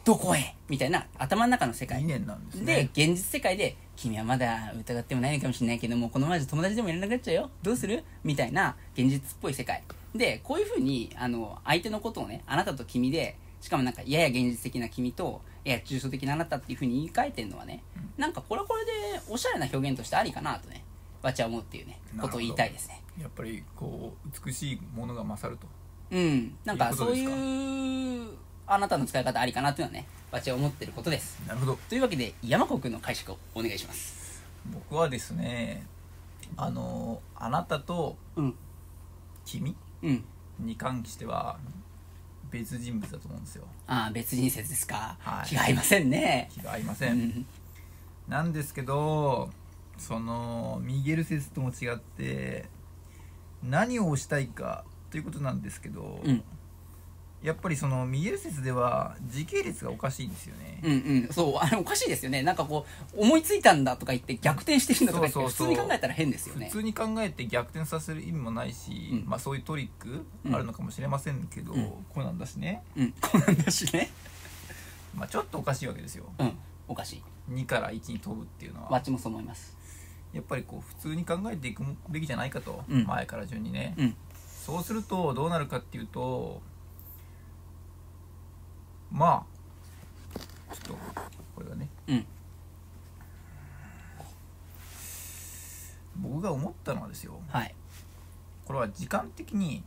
[SPEAKER 2] どこへ？みたいな頭の中の世界。
[SPEAKER 1] 理。念なんです
[SPEAKER 2] で
[SPEAKER 1] ね
[SPEAKER 2] 現実世界で君はまだ疑ってもないのかもしれないけどもこのままじゃ友達でもいらなくなっちゃうよ。どうする？みたいな現実っぽい世界。でこういうふうにあの相手のことをねあなたと君でしかもなんかやや現実的な君とやや抽象的なあなたっていうふうに言い換えてるのはね、なんかこれはこれでおしゃれな表現としてありかなとねわちは思うっていうねことを言いたいですね。
[SPEAKER 1] やっぱりこう美しいものが勝ると。
[SPEAKER 2] うん。なんかそう
[SPEAKER 1] い
[SPEAKER 2] うあなたの使い方ありかなっていうのはねわちは思ってることです。
[SPEAKER 1] なるほど。
[SPEAKER 2] というわけで山子くんの解釈をお願いします。
[SPEAKER 1] 僕はですねあのあなたと
[SPEAKER 2] うん。
[SPEAKER 1] 君
[SPEAKER 2] うん。
[SPEAKER 1] に関しては別人物だと思うんですよ。
[SPEAKER 2] ああ別人説ですか、
[SPEAKER 1] はい。
[SPEAKER 2] 違いませんね。
[SPEAKER 1] 気が合いま
[SPEAKER 2] う
[SPEAKER 1] せん、
[SPEAKER 2] ん。
[SPEAKER 1] なんですけどそのミゲル説とも違って何をしたいかということなんですけど、
[SPEAKER 2] うん
[SPEAKER 1] やっぱりそのミゲル説では時系列がおかしいんですよね、
[SPEAKER 2] うんうん。そうあれおかしいですよね。なんかこう思いついたんだとか言って逆転してるんだとか言って普通に考えたら変ですよね。
[SPEAKER 1] 普通に考えて逆転させる意味もないし、
[SPEAKER 2] うん。
[SPEAKER 1] まあそういうトリック
[SPEAKER 2] うん
[SPEAKER 1] あるのかもしれませんけど、
[SPEAKER 2] うん。
[SPEAKER 1] こうなんだしね、
[SPEAKER 2] うん。こうなんだしね。
[SPEAKER 1] まあ、ちょっとおかしいわけですよ。
[SPEAKER 2] うん。おかしい。
[SPEAKER 1] 2から1に飛ぶっていうのは。
[SPEAKER 2] わっちもそう思います。
[SPEAKER 1] やっぱりこう普通に考えていくべきじゃないかと、
[SPEAKER 2] うん
[SPEAKER 1] 前から順にね、
[SPEAKER 2] うん
[SPEAKER 1] そうするとどうなるかっていうとまあちょっとこれがね。
[SPEAKER 2] うん。
[SPEAKER 1] 僕が思ったのはですよ。
[SPEAKER 2] はい。
[SPEAKER 1] これは時間的に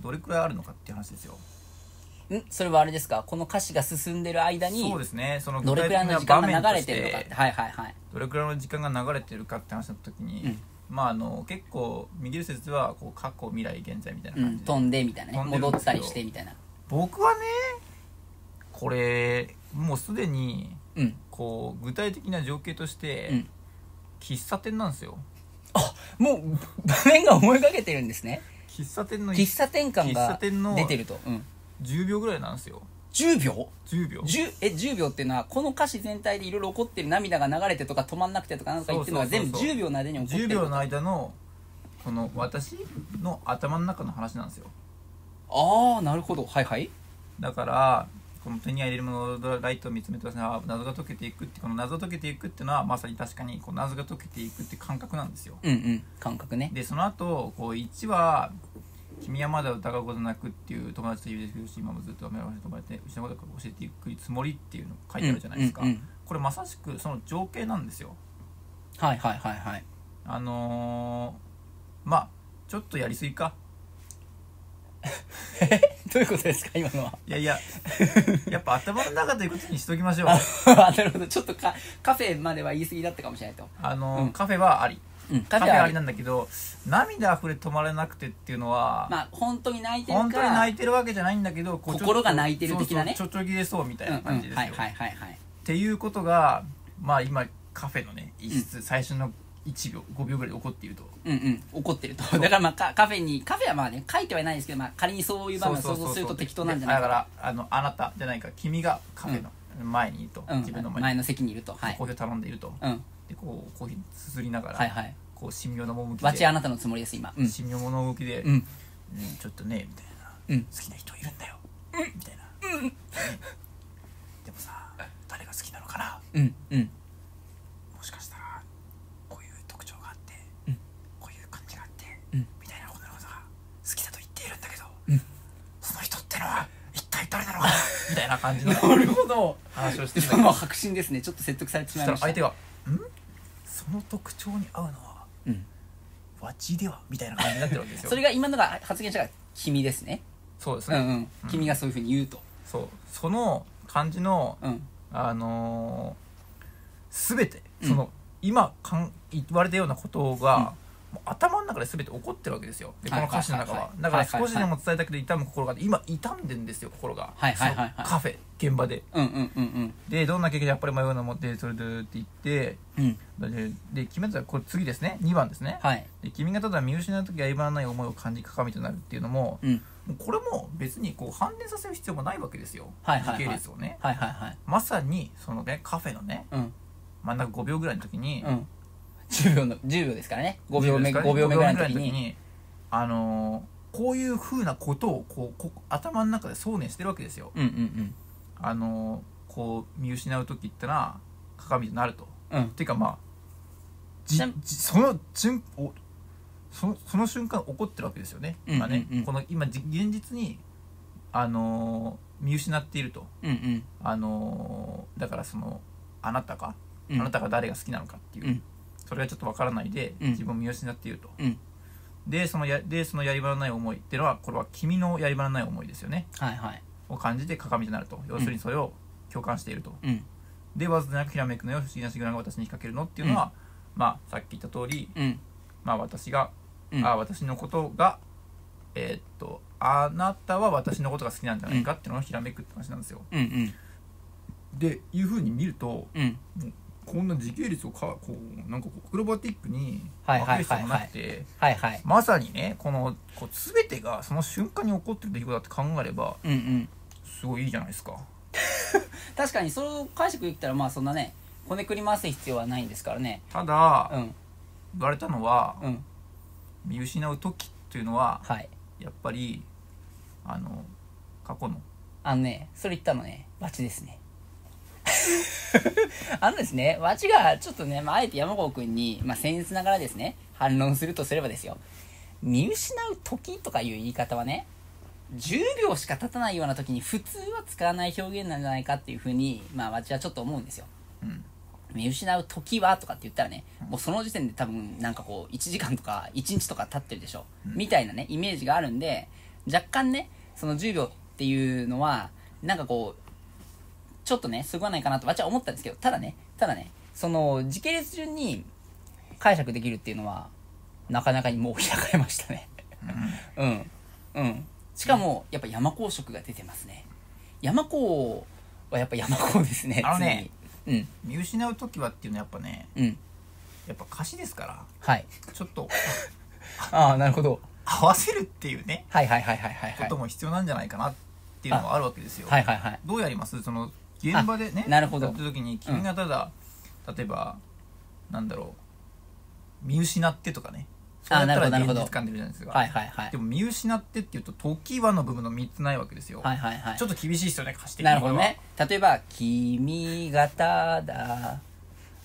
[SPEAKER 1] どれくらいあるのかっていう話ですよ。
[SPEAKER 2] ん？それはあれですか？この歌詞が進んでる間に
[SPEAKER 1] そうですね。その
[SPEAKER 2] どれくらいの時間が流れてるのかって。はいはいはい。
[SPEAKER 1] どれくらいの時間が流れてるかって話の時に、
[SPEAKER 2] うん。
[SPEAKER 1] まああの結構右説はこう過去未来現在みたいな
[SPEAKER 2] うん、
[SPEAKER 1] 感じで、
[SPEAKER 2] 飛んでみたいなね。戻ったりしてみたいな。
[SPEAKER 1] 僕はねこれもうすでに
[SPEAKER 2] うん。
[SPEAKER 1] こう具体的な情景として、
[SPEAKER 2] うん。
[SPEAKER 1] 喫茶店なんですよ。
[SPEAKER 2] もう場面が思いかけてるんですね。
[SPEAKER 1] 喫茶店の
[SPEAKER 2] 喫茶店感が出てると、うん、
[SPEAKER 1] 10秒ぐらいなんですよ。
[SPEAKER 2] 10秒
[SPEAKER 1] ？10秒。
[SPEAKER 2] 10, え10秒っていうのはこの歌詞全体でいろいろ起こってる涙が流れてとか止まんなくてとかなんか言ってるのが全部
[SPEAKER 1] そうそうそう。そう
[SPEAKER 2] 10秒の間に起こって
[SPEAKER 1] 10
[SPEAKER 2] る
[SPEAKER 1] 秒の間のこの私の頭の中の話なんですよ。
[SPEAKER 2] ああなるほど。はいはい。
[SPEAKER 1] だからこの手に入れるものライトを見つめてますねあ謎が解けていくってこの謎解けていくっていうのはまさに確かにこう謎が解けていくって感覚なんですよ。
[SPEAKER 2] うんうん感覚ね。
[SPEAKER 1] でその後こう1は「君はまだ疑うことなく」っていう友達と言うですし今もずっと目を止まれて失うことを教えていくつもりっていうの書いてあるじゃないですか、
[SPEAKER 2] うんうん。うん
[SPEAKER 1] これまさしくその情景なんですよ。
[SPEAKER 2] はいはいはいはい。
[SPEAKER 1] あのー、まあちょっとやりすぎか
[SPEAKER 2] どういうことですか今のは？
[SPEAKER 1] いやいややっぱ頭の中ということにしときましょう。
[SPEAKER 2] あなるほど。ちょっとカカフェまでは言い過ぎだったかもしれないと、
[SPEAKER 1] あのー
[SPEAKER 2] うん。
[SPEAKER 1] カフェはあり。
[SPEAKER 2] うん、
[SPEAKER 1] カ
[SPEAKER 2] カフェはあり。
[SPEAKER 1] フェはありなんだけど涙溢れ止まれなくてっていうのは、
[SPEAKER 2] まあ本当に泣いてるか
[SPEAKER 1] 本当に泣いてるわけじゃないんだけどこうちょっと
[SPEAKER 2] 心が泣いてる的なね。
[SPEAKER 1] そうそうちょちょぎれそうみたいな感じですよ、
[SPEAKER 2] うんうん、はいはいはいはい。
[SPEAKER 1] っていうことがまあ今カフェのね一室、最初の1秒5秒ぐらいで起こっていると。
[SPEAKER 2] うんうん。怒ってると。だからまあカカフェにカフェはまあね書いてはいないですけど、まあ、仮にそういう場面を想像すると適当なんじゃない
[SPEAKER 1] だか
[SPEAKER 2] から
[SPEAKER 1] あのあなたじゃないか君がカフェの前にいると、
[SPEAKER 2] うん。
[SPEAKER 1] 自分の前に。
[SPEAKER 2] 前の席にいると。はい。
[SPEAKER 1] コーヒーを頼んでいると、
[SPEAKER 2] うん。
[SPEAKER 1] でこうコーヒーすすりながら、
[SPEAKER 2] はいはい。
[SPEAKER 1] こう神妙な趣
[SPEAKER 2] わち
[SPEAKER 1] で
[SPEAKER 2] あなたのつもりです今。うん。
[SPEAKER 1] 神妙な趣で、
[SPEAKER 2] うん。
[SPEAKER 1] うんちょっとねみたいな、
[SPEAKER 2] うん。
[SPEAKER 1] 好きな人いるんだよ、みたいな、ね。でもさ誰が好きなのかな。
[SPEAKER 2] うん。うん
[SPEAKER 1] もしかしたらこういう特徴があって、
[SPEAKER 2] うん
[SPEAKER 1] こういう感じがあって、
[SPEAKER 2] うん
[SPEAKER 1] みたいなことのことが好きだと言っているんだけど、
[SPEAKER 2] うん
[SPEAKER 1] そのは一体誰なのかなみたいな感じの
[SPEAKER 2] なるほど。
[SPEAKER 1] 話をしてるんだけど。
[SPEAKER 2] 白真ですね。ちょっと説得されてし
[SPEAKER 1] そ
[SPEAKER 2] まいました。
[SPEAKER 1] したら相手が「ん？その特徴に合うのは
[SPEAKER 2] うん。
[SPEAKER 1] わちでは?」みたいな感じになってるわけですよ。
[SPEAKER 2] それが今のが発言したから君ですね。
[SPEAKER 1] そうですね、
[SPEAKER 2] うんうん。君がそういうふうに言うと。
[SPEAKER 1] そう。その感じの
[SPEAKER 2] うん。
[SPEAKER 1] あのー、全て
[SPEAKER 2] うん。
[SPEAKER 1] その、今かん言われたようなことが、頭の中で全て起こってるわけですよ。でこの歌詞の中は,、
[SPEAKER 2] はいはいはいはい。
[SPEAKER 1] だから少しでも伝えたくて痛む心があって今傷んでんですよ心が、
[SPEAKER 2] はいはいはいはい。
[SPEAKER 1] カフェ現場で。
[SPEAKER 2] うんうんうん
[SPEAKER 1] でどんな経験でやっぱり迷うのもってそれでって言って
[SPEAKER 2] うん。うん
[SPEAKER 1] でで決めたらこれ次ですね。2番ですね、
[SPEAKER 2] はい。
[SPEAKER 1] で君がただ見失う時は今ない思いを感じ鏡となるっていうのも
[SPEAKER 2] うん。
[SPEAKER 1] もうこれも別にこう反転させる必要もないわけですよ、
[SPEAKER 2] はいはいはい。
[SPEAKER 1] 時系列をね。
[SPEAKER 2] はいはいはい
[SPEAKER 1] まさにそのねカフェのね
[SPEAKER 2] うん。
[SPEAKER 1] 真ん中5秒ぐらいの時に、
[SPEAKER 2] うん10秒の10秒ですからね。5秒目
[SPEAKER 1] 10ですかね。
[SPEAKER 2] 5秒目ぐらいの
[SPEAKER 1] 5
[SPEAKER 2] 時に
[SPEAKER 1] あのーこういうふうなことをこうこう頭の中で想念してるわけですよ。
[SPEAKER 2] うんうん
[SPEAKER 1] あのーこう見失う時ってのは鏡となると。
[SPEAKER 2] うん。うん
[SPEAKER 1] っていうかまあじその瞬おそのその瞬間起こってるわけですよね、
[SPEAKER 2] うんうんうん。
[SPEAKER 1] この今じ現実にあのー見失っていると。
[SPEAKER 2] うんうん。
[SPEAKER 1] あのーだからそのあなたが、
[SPEAKER 2] うん。
[SPEAKER 1] あなたが誰が好きなのかっていう、
[SPEAKER 2] うん
[SPEAKER 1] それがちょっとわからないで、
[SPEAKER 2] うん。
[SPEAKER 1] 自分を見失っていると。
[SPEAKER 2] うん。
[SPEAKER 1] でそのやでそのやり場のない思いっていうのはこれは君のやり場のない思いですよね。
[SPEAKER 2] はいはい。
[SPEAKER 1] を感じて鏡となると。要するにそれを共感していると、
[SPEAKER 2] うん。
[SPEAKER 1] でわずなくひらめくのよ不思議なシグナルが私に仕掛けるのっていうのは、まあさっき言った通り、
[SPEAKER 2] うん。
[SPEAKER 1] まあ私が、
[SPEAKER 2] うん。
[SPEAKER 1] あ私のことがえーっとあなたは私のことが好きなんじゃないかっていうのをひらめくって話なんですよ。
[SPEAKER 2] うんうん。
[SPEAKER 1] でいうふうに見ると
[SPEAKER 2] うん
[SPEAKER 1] こんな時系列をかこうなんかこうアクロバティックに分ける必要もなくてまさにねこのこう全てがその瞬間に起こってる出来事だって考えれば
[SPEAKER 2] うんうん。
[SPEAKER 1] すごいいいじゃないですか。
[SPEAKER 2] 確かにその解釈できたらまあそんなねこねくり回す必要はないんですからね。
[SPEAKER 1] ただ、
[SPEAKER 2] うん。
[SPEAKER 1] 言われたのは、
[SPEAKER 2] うん。
[SPEAKER 1] 見失う時というのは
[SPEAKER 2] はい。
[SPEAKER 1] やっぱりあの過去の。
[SPEAKER 2] あのねそれ言ったのねバチですね あのですねバチがちょっとね、まあ、あえて山郷君に、まあ、僭越ながらですね反論するとすればですよ。見失う時とかいう言い方はね10秒しか経たないような時に普通は使わない表現なんじゃないかっていうふうにまあ私はちょっと思うんですよ。
[SPEAKER 1] うん。
[SPEAKER 2] 見失う時はとかって言ったらね、もうその時点で多分なんかこう1時間とか1日とか経ってるでしょ、
[SPEAKER 1] うん。
[SPEAKER 2] みたいなねイメージがあるんで若干ねその10秒っていうのはなんかこうちょっとねすごいないかなと私は思ったんですけどただねただねその時系列順に解釈できるっていうのはなかなかにもう開かれましたね。うん。うん。しかもやっぱ山高色が出てますね。山高はやっぱ山高ですね
[SPEAKER 1] あのね
[SPEAKER 2] 常に。
[SPEAKER 1] 見失う時はっていうのはやっぱね
[SPEAKER 2] うん。うん
[SPEAKER 1] やっぱ歌詞ですから。
[SPEAKER 2] はい。
[SPEAKER 1] ちょっと。
[SPEAKER 2] ああなるほど。
[SPEAKER 1] 合わせるっていうね
[SPEAKER 2] はいはいはいはいはいはい。
[SPEAKER 1] ことも必要なんじゃないかなっていうのもあるわけですよ、
[SPEAKER 2] はいはいはい。
[SPEAKER 1] どうやります？その現場でね
[SPEAKER 2] あなるほど。
[SPEAKER 1] やった時に君がただ、例えばなんだろう見失ってとかね。そう
[SPEAKER 2] あ
[SPEAKER 1] やったら
[SPEAKER 2] なるほど
[SPEAKER 1] 現実感出るじゃないですか、
[SPEAKER 2] はいはいはい。
[SPEAKER 1] でも見失ってっていうと時はの部分の3つないわけですよ、
[SPEAKER 2] はいはいはい。
[SPEAKER 1] ちょっと厳しいですよね歌詞的には。
[SPEAKER 2] なるほどね。例えば「君がただ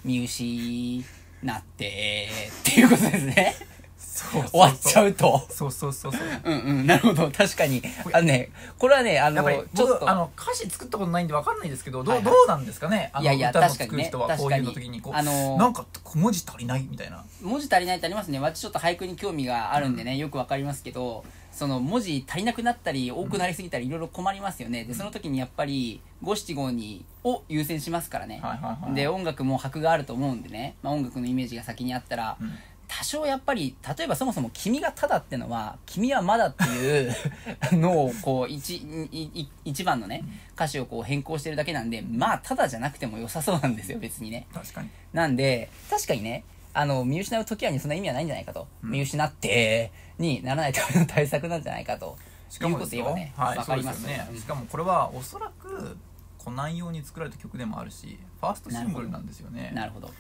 [SPEAKER 2] 見失って」っていうことですね
[SPEAKER 1] そう
[SPEAKER 2] 終わっちゃうと。
[SPEAKER 1] そうそうそうそう。
[SPEAKER 2] うんうんなるほど。確かに。あのねこれはねあのちょっと。
[SPEAKER 1] 僕あの歌詞作ったことないんで分かんないですけどどう,、どうなんですかね？あの
[SPEAKER 2] いやいや確かにね。
[SPEAKER 1] 作る人はこういうの時にこう、
[SPEAKER 2] あのー
[SPEAKER 1] なんか小文字足りないみたいな。
[SPEAKER 2] 文字足りないってありますね。私ちょっと俳句に興味があるんでね、よくわかりますけどその文字足りなくなったり多くなりすぎたりいろいろ困りますよね、でその時にやっぱり五七五にを優先しますからね、
[SPEAKER 1] はいはいはい。
[SPEAKER 2] で音楽も拍があると思うんでね、まあ、音楽のイメージが先にあったら、
[SPEAKER 1] うん
[SPEAKER 2] 多少やっぱり例えばそもそも「君がただ」ってのは「君はまだ」っていう のをこう一一番のね歌詞をこう変更してるだけなんでまあただじゃなくても良さそうなんですよ別にね。
[SPEAKER 1] 確かに。
[SPEAKER 2] なんで確かにねあの見失う時はにそんな意味はないんじゃないかと、
[SPEAKER 1] うん。
[SPEAKER 2] 見失ってにならないための対策なんじゃないかと。
[SPEAKER 1] しかも
[SPEAKER 2] いうこと言えばねわ、
[SPEAKER 1] はい、
[SPEAKER 2] か
[SPEAKER 1] そうですよ
[SPEAKER 2] りますよ
[SPEAKER 1] ね。しかもこれはおそらくコナン用に作られた曲でもあるしファーストシングルなんですよね。
[SPEAKER 2] なるほど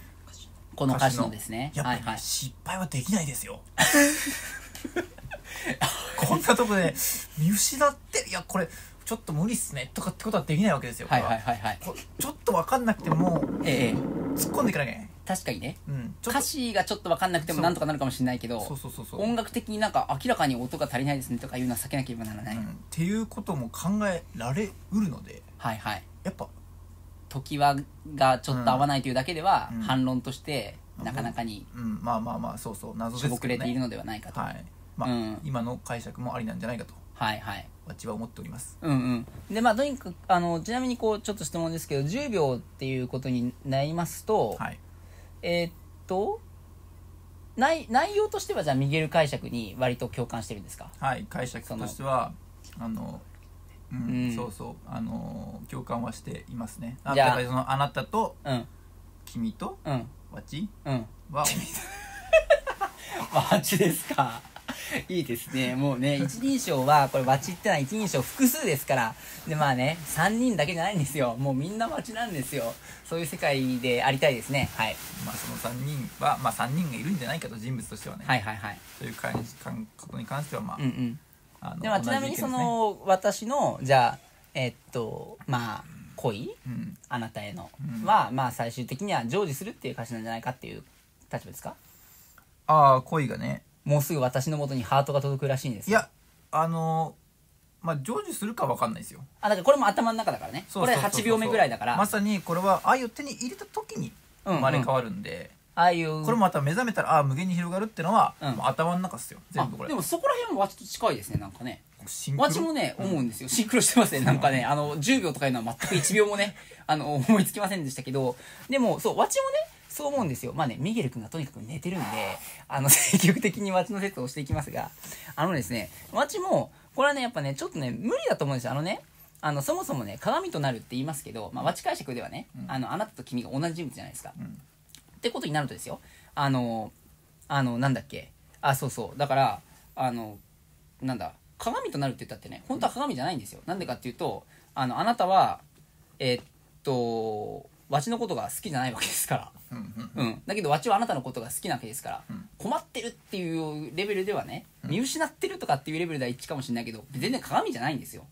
[SPEAKER 2] この歌詞のですね。
[SPEAKER 1] やっぱりね、
[SPEAKER 2] はいはい。
[SPEAKER 1] 失敗はできないですよ。こんなとこで見失っていやこれちょっと無理っすねとかってことはできないわけですよこ
[SPEAKER 2] はい
[SPEAKER 1] れは。
[SPEAKER 2] はいはいはい
[SPEAKER 1] こちょっと分かんなくても
[SPEAKER 2] ええ。
[SPEAKER 1] 突っ込んでいかなきゃいけない。
[SPEAKER 2] 確かにね。
[SPEAKER 1] うん。
[SPEAKER 2] 歌詞がちょっと分かんなくてもなんとかなるかもしれないけど
[SPEAKER 1] そう。そうそうそう
[SPEAKER 2] 音楽的になんか明らかに音が足りないですねとかいうのは避けなければならない、
[SPEAKER 1] うん。っていうことも考えられうるので
[SPEAKER 2] はいはい。
[SPEAKER 1] やっぱ
[SPEAKER 2] 時はがちょっと合わないというだけでは、
[SPEAKER 1] うん。
[SPEAKER 2] 反論としてなかなかに
[SPEAKER 1] うん。まあまあまあそうそう。謎
[SPEAKER 2] し
[SPEAKER 1] ですけどね
[SPEAKER 2] ぼくれているのではないかと、
[SPEAKER 1] はい。まあ、
[SPEAKER 2] うん。
[SPEAKER 1] 今の解釈もありなんじゃないかと。
[SPEAKER 2] はいはい。
[SPEAKER 1] 私は思っております。
[SPEAKER 2] うんうん。でまあとにかくあのちなみにこうちょっと質問ですけど10秒っていうことになりますと、
[SPEAKER 1] はい。
[SPEAKER 2] えーっと内内容としてはじゃあミゲル解釈に割と共感してるんですか？
[SPEAKER 1] はい。解釈としてはあのそうそう。あの共感はしていますね。あ
[SPEAKER 2] じゃあ
[SPEAKER 1] だからそのあなたと
[SPEAKER 2] うん。
[SPEAKER 1] 君と
[SPEAKER 2] うん。
[SPEAKER 1] わち？
[SPEAKER 2] うん。
[SPEAKER 1] は
[SPEAKER 2] マジ ですか。いいですね。もうね一人称はこれバチってのは一人称複数ですから。でまあね3人だけじゃないんですよ。もうみんなバチなんですよ。そういう世界でありたいですね。はい。
[SPEAKER 1] まあその3人はまあ3人がいるんじゃないかと人物としてはね、
[SPEAKER 2] はいはいはい。
[SPEAKER 1] そういう感じ感ことに関してはまあ、
[SPEAKER 2] うんうん
[SPEAKER 1] あの
[SPEAKER 2] でまあちなみにその私のじゃあえっとまあ恋？
[SPEAKER 1] うん。
[SPEAKER 2] あなたへの、
[SPEAKER 1] うん。
[SPEAKER 2] はまあ最終的には成就するっていう歌詞なんじゃないかっていう立場ですか？
[SPEAKER 1] ああ恋がね。
[SPEAKER 2] もうすぐ私のもとにハートが届くらしいんですよ。
[SPEAKER 1] いやあのまあ成就するかわかんないですよ。
[SPEAKER 2] あだからこれも頭の中だからね。これ
[SPEAKER 1] そうそうそう。そう
[SPEAKER 2] 8秒目ぐらいだから、
[SPEAKER 1] まさにこれは愛を手に入れた時に生まれ変わるんで、
[SPEAKER 2] ああいう。
[SPEAKER 1] これもまた目覚めたらああ無限に広がるってのは、
[SPEAKER 2] うん。
[SPEAKER 1] もう頭の中っすよ。全部これ。
[SPEAKER 2] あでもそこら辺もわちと近いですねなんかね。
[SPEAKER 1] シンクロ。
[SPEAKER 2] わちもね思うんですよ。シンクロしてますねなんかね。あの10秒とかいうのは全く1秒もね あの思いつきませんでしたけど。でもそうわちもねそう思うんですよ。まあねミゲル君がとにかく寝てるんであの積極的にわちの説をしていきますが。あのですねわちもこれはねやっぱねちょっとね無理だと思うんですよ。あのねあのそもそもね鏡となるって言いますけど、まあ、和知解釈ではね、
[SPEAKER 1] うん。
[SPEAKER 2] あのあなたと君が同じ人物じゃないですか、
[SPEAKER 1] うん
[SPEAKER 2] ってことになるとですよ。あのあのなんだっけ。あそうそう。だからあのなんだ。鏡となるって言ったってね本当は鏡じゃないんですよ。なんでかっていうとあのあなたはえーっとわちのことが好きじゃないわけですから。
[SPEAKER 1] うんうん
[SPEAKER 2] うん、だけどわちはあなたのことが好きなわけですから、
[SPEAKER 1] うん。
[SPEAKER 2] 困ってるっていうレベルではね
[SPEAKER 1] うん。
[SPEAKER 2] 見失ってるとかっていうレベルでは一致かもしれないけど全然鏡じゃないんですよ、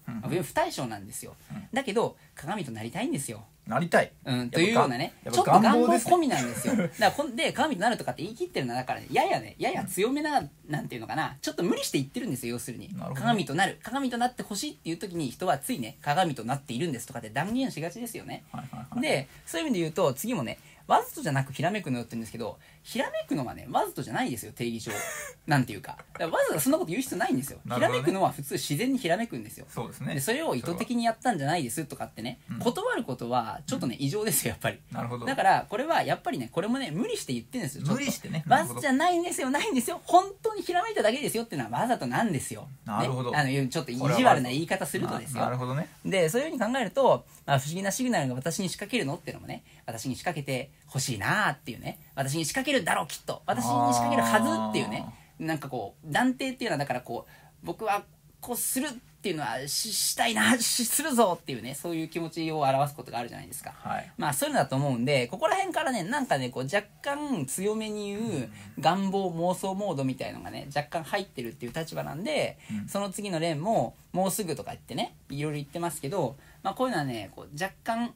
[SPEAKER 2] 不対称なんですよ、
[SPEAKER 1] うん。
[SPEAKER 2] だけど鏡となりたいんですよ、
[SPEAKER 1] なりたい。
[SPEAKER 2] うん、というようなねちょっと願望込みなんですよ。だからこんで鏡となるとかって言い切ってるのはだから、ね、ややねやや強めななんていうのかな。ちょっと無理して言ってるんですよ要するに。鏡となる。鏡となってほしいっていう時に人はついね鏡となっているんですとかって断言しがちですよね。
[SPEAKER 1] はいはいはい。
[SPEAKER 2] でそういう意味で言うと次もねわざとじゃなくひらめくのよって言うんですけどひらめくのはねわざとじゃないですよ定義上。なんていうか。だからわざわざそんなこと言う必要ないんですよ、ひ
[SPEAKER 1] なるほどね。
[SPEAKER 2] らめくのは普通自然にひらめくんですよ。
[SPEAKER 1] そうですね。
[SPEAKER 2] でそれを意図的にやったんじゃないですとかってね、
[SPEAKER 1] うん
[SPEAKER 2] 断ることはちょっとね異常ですよやっぱり。
[SPEAKER 1] なるほど。
[SPEAKER 2] だからこれはやっぱりねこれもね無理して言ってるんですよちょっと。
[SPEAKER 1] 無理してね。
[SPEAKER 2] わざじゃないんですよないんですよ本当にひらめいただけですよっていうのはわざとなんですよ。
[SPEAKER 1] なるほど。
[SPEAKER 2] ね、あのちょっと意地悪な言い方するとですよ。
[SPEAKER 1] ななるほど。ね
[SPEAKER 2] でそういうふうに考えると、まあ、不思議なシグナルが私に仕掛けるのっていうのもね私に仕掛けてほしいなーっていうね。私に仕掛けるだろうきっと。私に仕掛けるはずっていうね。なんかこう断定っていうのはだからこう僕はこうするっていうのはししたいな しするぞっていうねそういう気持ちを表すことがあるじゃないですか。
[SPEAKER 1] はい。
[SPEAKER 2] まあそういうのだと思うんでここら辺からねなんかねこう若干強めに言う願望妄想モードみたいのがね若干入ってるっていう立場なんで、
[SPEAKER 1] うん。
[SPEAKER 2] その次の連ももうすぐとか言ってねいろいろ言ってますけど、まあ、こういうのはねこう若干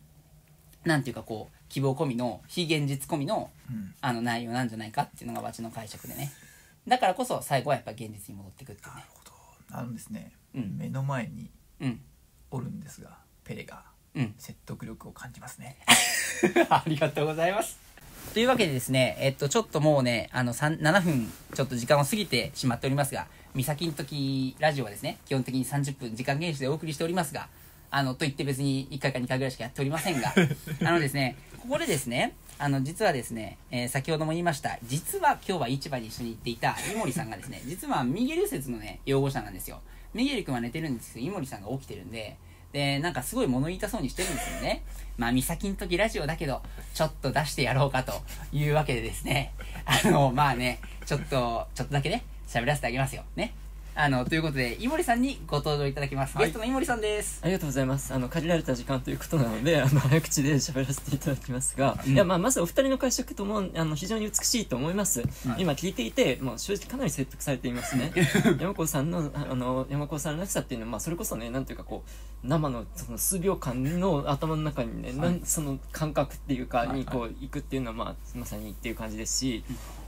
[SPEAKER 2] なんていうかこう希望込みの非現実込みの
[SPEAKER 1] うん。
[SPEAKER 2] あの内容なんじゃないかっていうのがわちの解釈でね。だからこそ最後はやっぱ現実に戻ってくっていうね。
[SPEAKER 1] なるほど。あのですね。
[SPEAKER 2] うん。
[SPEAKER 1] 目の前に
[SPEAKER 2] うん。
[SPEAKER 1] おるんですがペレが
[SPEAKER 2] うん。
[SPEAKER 1] 説得力を感じますね。
[SPEAKER 2] ありがとうございます。というわけでですね、えっと、ちょっともうね、あの、3 7分、ちょっと時間を過ぎてしまっておりますが、三崎の時ラジオはですね、基本的に30分時間厳守でお送りしておりますが、あの、と言って別に1回か2回ぐらいしかやっておりませんが、あのですね、ここでですね、あの、実はですね、えー先ほども言いました、実は今日は市場に一緒に行っていた井森さんがですね、実はミゲル説のね、擁護者なんですよ。ミゲル君は寝てるんですけど、井森さんが起きてるんで、で、なんかすごい物言いたそうにしてるんですよね。まあ、三崎の時ラジオだけど、ちょっと出してやろうかというわけでですね、あの、まあね、ちょっと、ちょっとだけね、喋らせてあげますよ。ね。あの、ということで、井森さんにご登場いただきます。
[SPEAKER 1] はい
[SPEAKER 2] ゲストの井森さんです。
[SPEAKER 3] ありがとうございます。あの、限られた時間ということなので、あの、早口で喋らせていただきますが、
[SPEAKER 2] うん
[SPEAKER 3] いや、まあ、まずお二人の解釈とも、あの、非常に美しいと思います。今聞いていて、もう正直かなり説得されていますね。山子さんの、あの、山子さんらしさっていうのは、まあ、それこそね、なんていうかこう、生の、その数秒間の頭の中にね、なんその感覚っていうか、
[SPEAKER 1] はいはい
[SPEAKER 3] にこう、行くっていうのは、まあ、まさにっていう感じですし、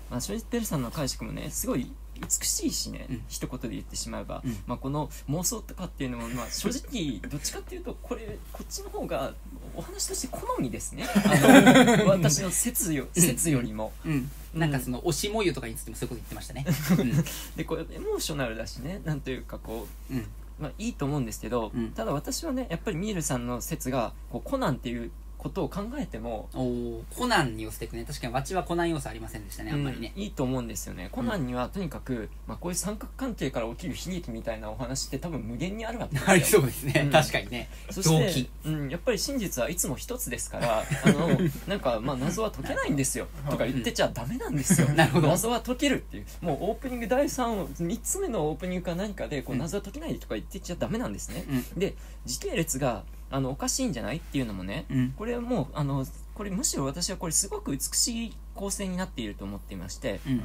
[SPEAKER 3] まあ、正直ペルさんの解釈もね、すごい、美しいしね、
[SPEAKER 2] うん。
[SPEAKER 3] 一言で言ってしまえば、
[SPEAKER 2] うん。
[SPEAKER 3] まあ、この妄想とかっていうのも、まあ、正直 どっちかっていうとこれこっちの方がお話として好みですね。あの私の説よ説よりも。
[SPEAKER 2] うん。なんかその、推し模様とかについてもそういうこと言ってましたね。
[SPEAKER 3] でこれエモーショナルだしねなんというかこう。まあ、いいと思うんですけど、
[SPEAKER 2] うん。
[SPEAKER 3] ただ私はねやっぱりミールさんの説がこうコナンっていうことを考えても
[SPEAKER 2] おーコナンに寄せていくね。確かに、わちはコナン要素ありませんでしたね、あんまりね。
[SPEAKER 3] うんいいと思うんですよね。コナンにはとにかく、まあ、こういう三角関係から起きる悲劇みたいなお話って多分無限にあるわけですよ。
[SPEAKER 2] ありそうですね。
[SPEAKER 3] うん。
[SPEAKER 2] 確かにね。
[SPEAKER 3] そ
[SPEAKER 2] 動機。
[SPEAKER 3] して、うん、やっぱり真実はいつも一つですから あのなんかまあ謎は解けないんですよ。とか言ってちゃダメなんですよ。
[SPEAKER 2] なるほど。
[SPEAKER 3] 謎は解けるっていう。もうオープニング第3 3つ目のオープニングか何かでこう
[SPEAKER 2] うん。
[SPEAKER 3] 謎は解けないとか言ってちゃダメなんですね、
[SPEAKER 2] うん。
[SPEAKER 3] で時系列があのおかしいんじゃない？っていうのもね
[SPEAKER 2] うん。
[SPEAKER 3] これはもうあのこれむしろ私はこれすごく美しい構成になっていると思っていまして
[SPEAKER 2] うん。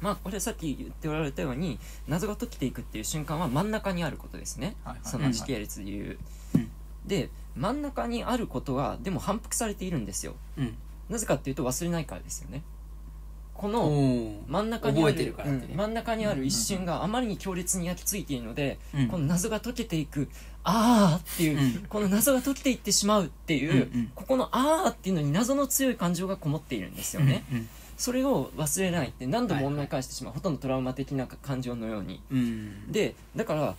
[SPEAKER 3] まあこれさっき言っておられたように謎が解けていくっていう瞬間は真ん中にあることですね。
[SPEAKER 1] はいはい
[SPEAKER 3] その時系列でいう、
[SPEAKER 2] うん。
[SPEAKER 3] で真ん中にあることはでも反復されているんですよ。
[SPEAKER 2] うん。
[SPEAKER 3] なぜかっていうと忘れないからですよね。こ
[SPEAKER 2] お
[SPEAKER 3] の
[SPEAKER 2] ー。
[SPEAKER 3] 真ん中にある真ん中にある一瞬があまりに強烈に焼き付いているので、
[SPEAKER 2] うん。
[SPEAKER 3] この謎が解けていくあーっていう、
[SPEAKER 2] うん。
[SPEAKER 3] この謎が解けていってしまうっていう、
[SPEAKER 2] うんうん。
[SPEAKER 3] ここのあーっていうのに謎の強い感情がこもっているんですよね、
[SPEAKER 2] うん。
[SPEAKER 3] それを忘れないって何度も思い返してしまう、ほとんどトラウマ的な感情のように。
[SPEAKER 2] うん。
[SPEAKER 3] でだから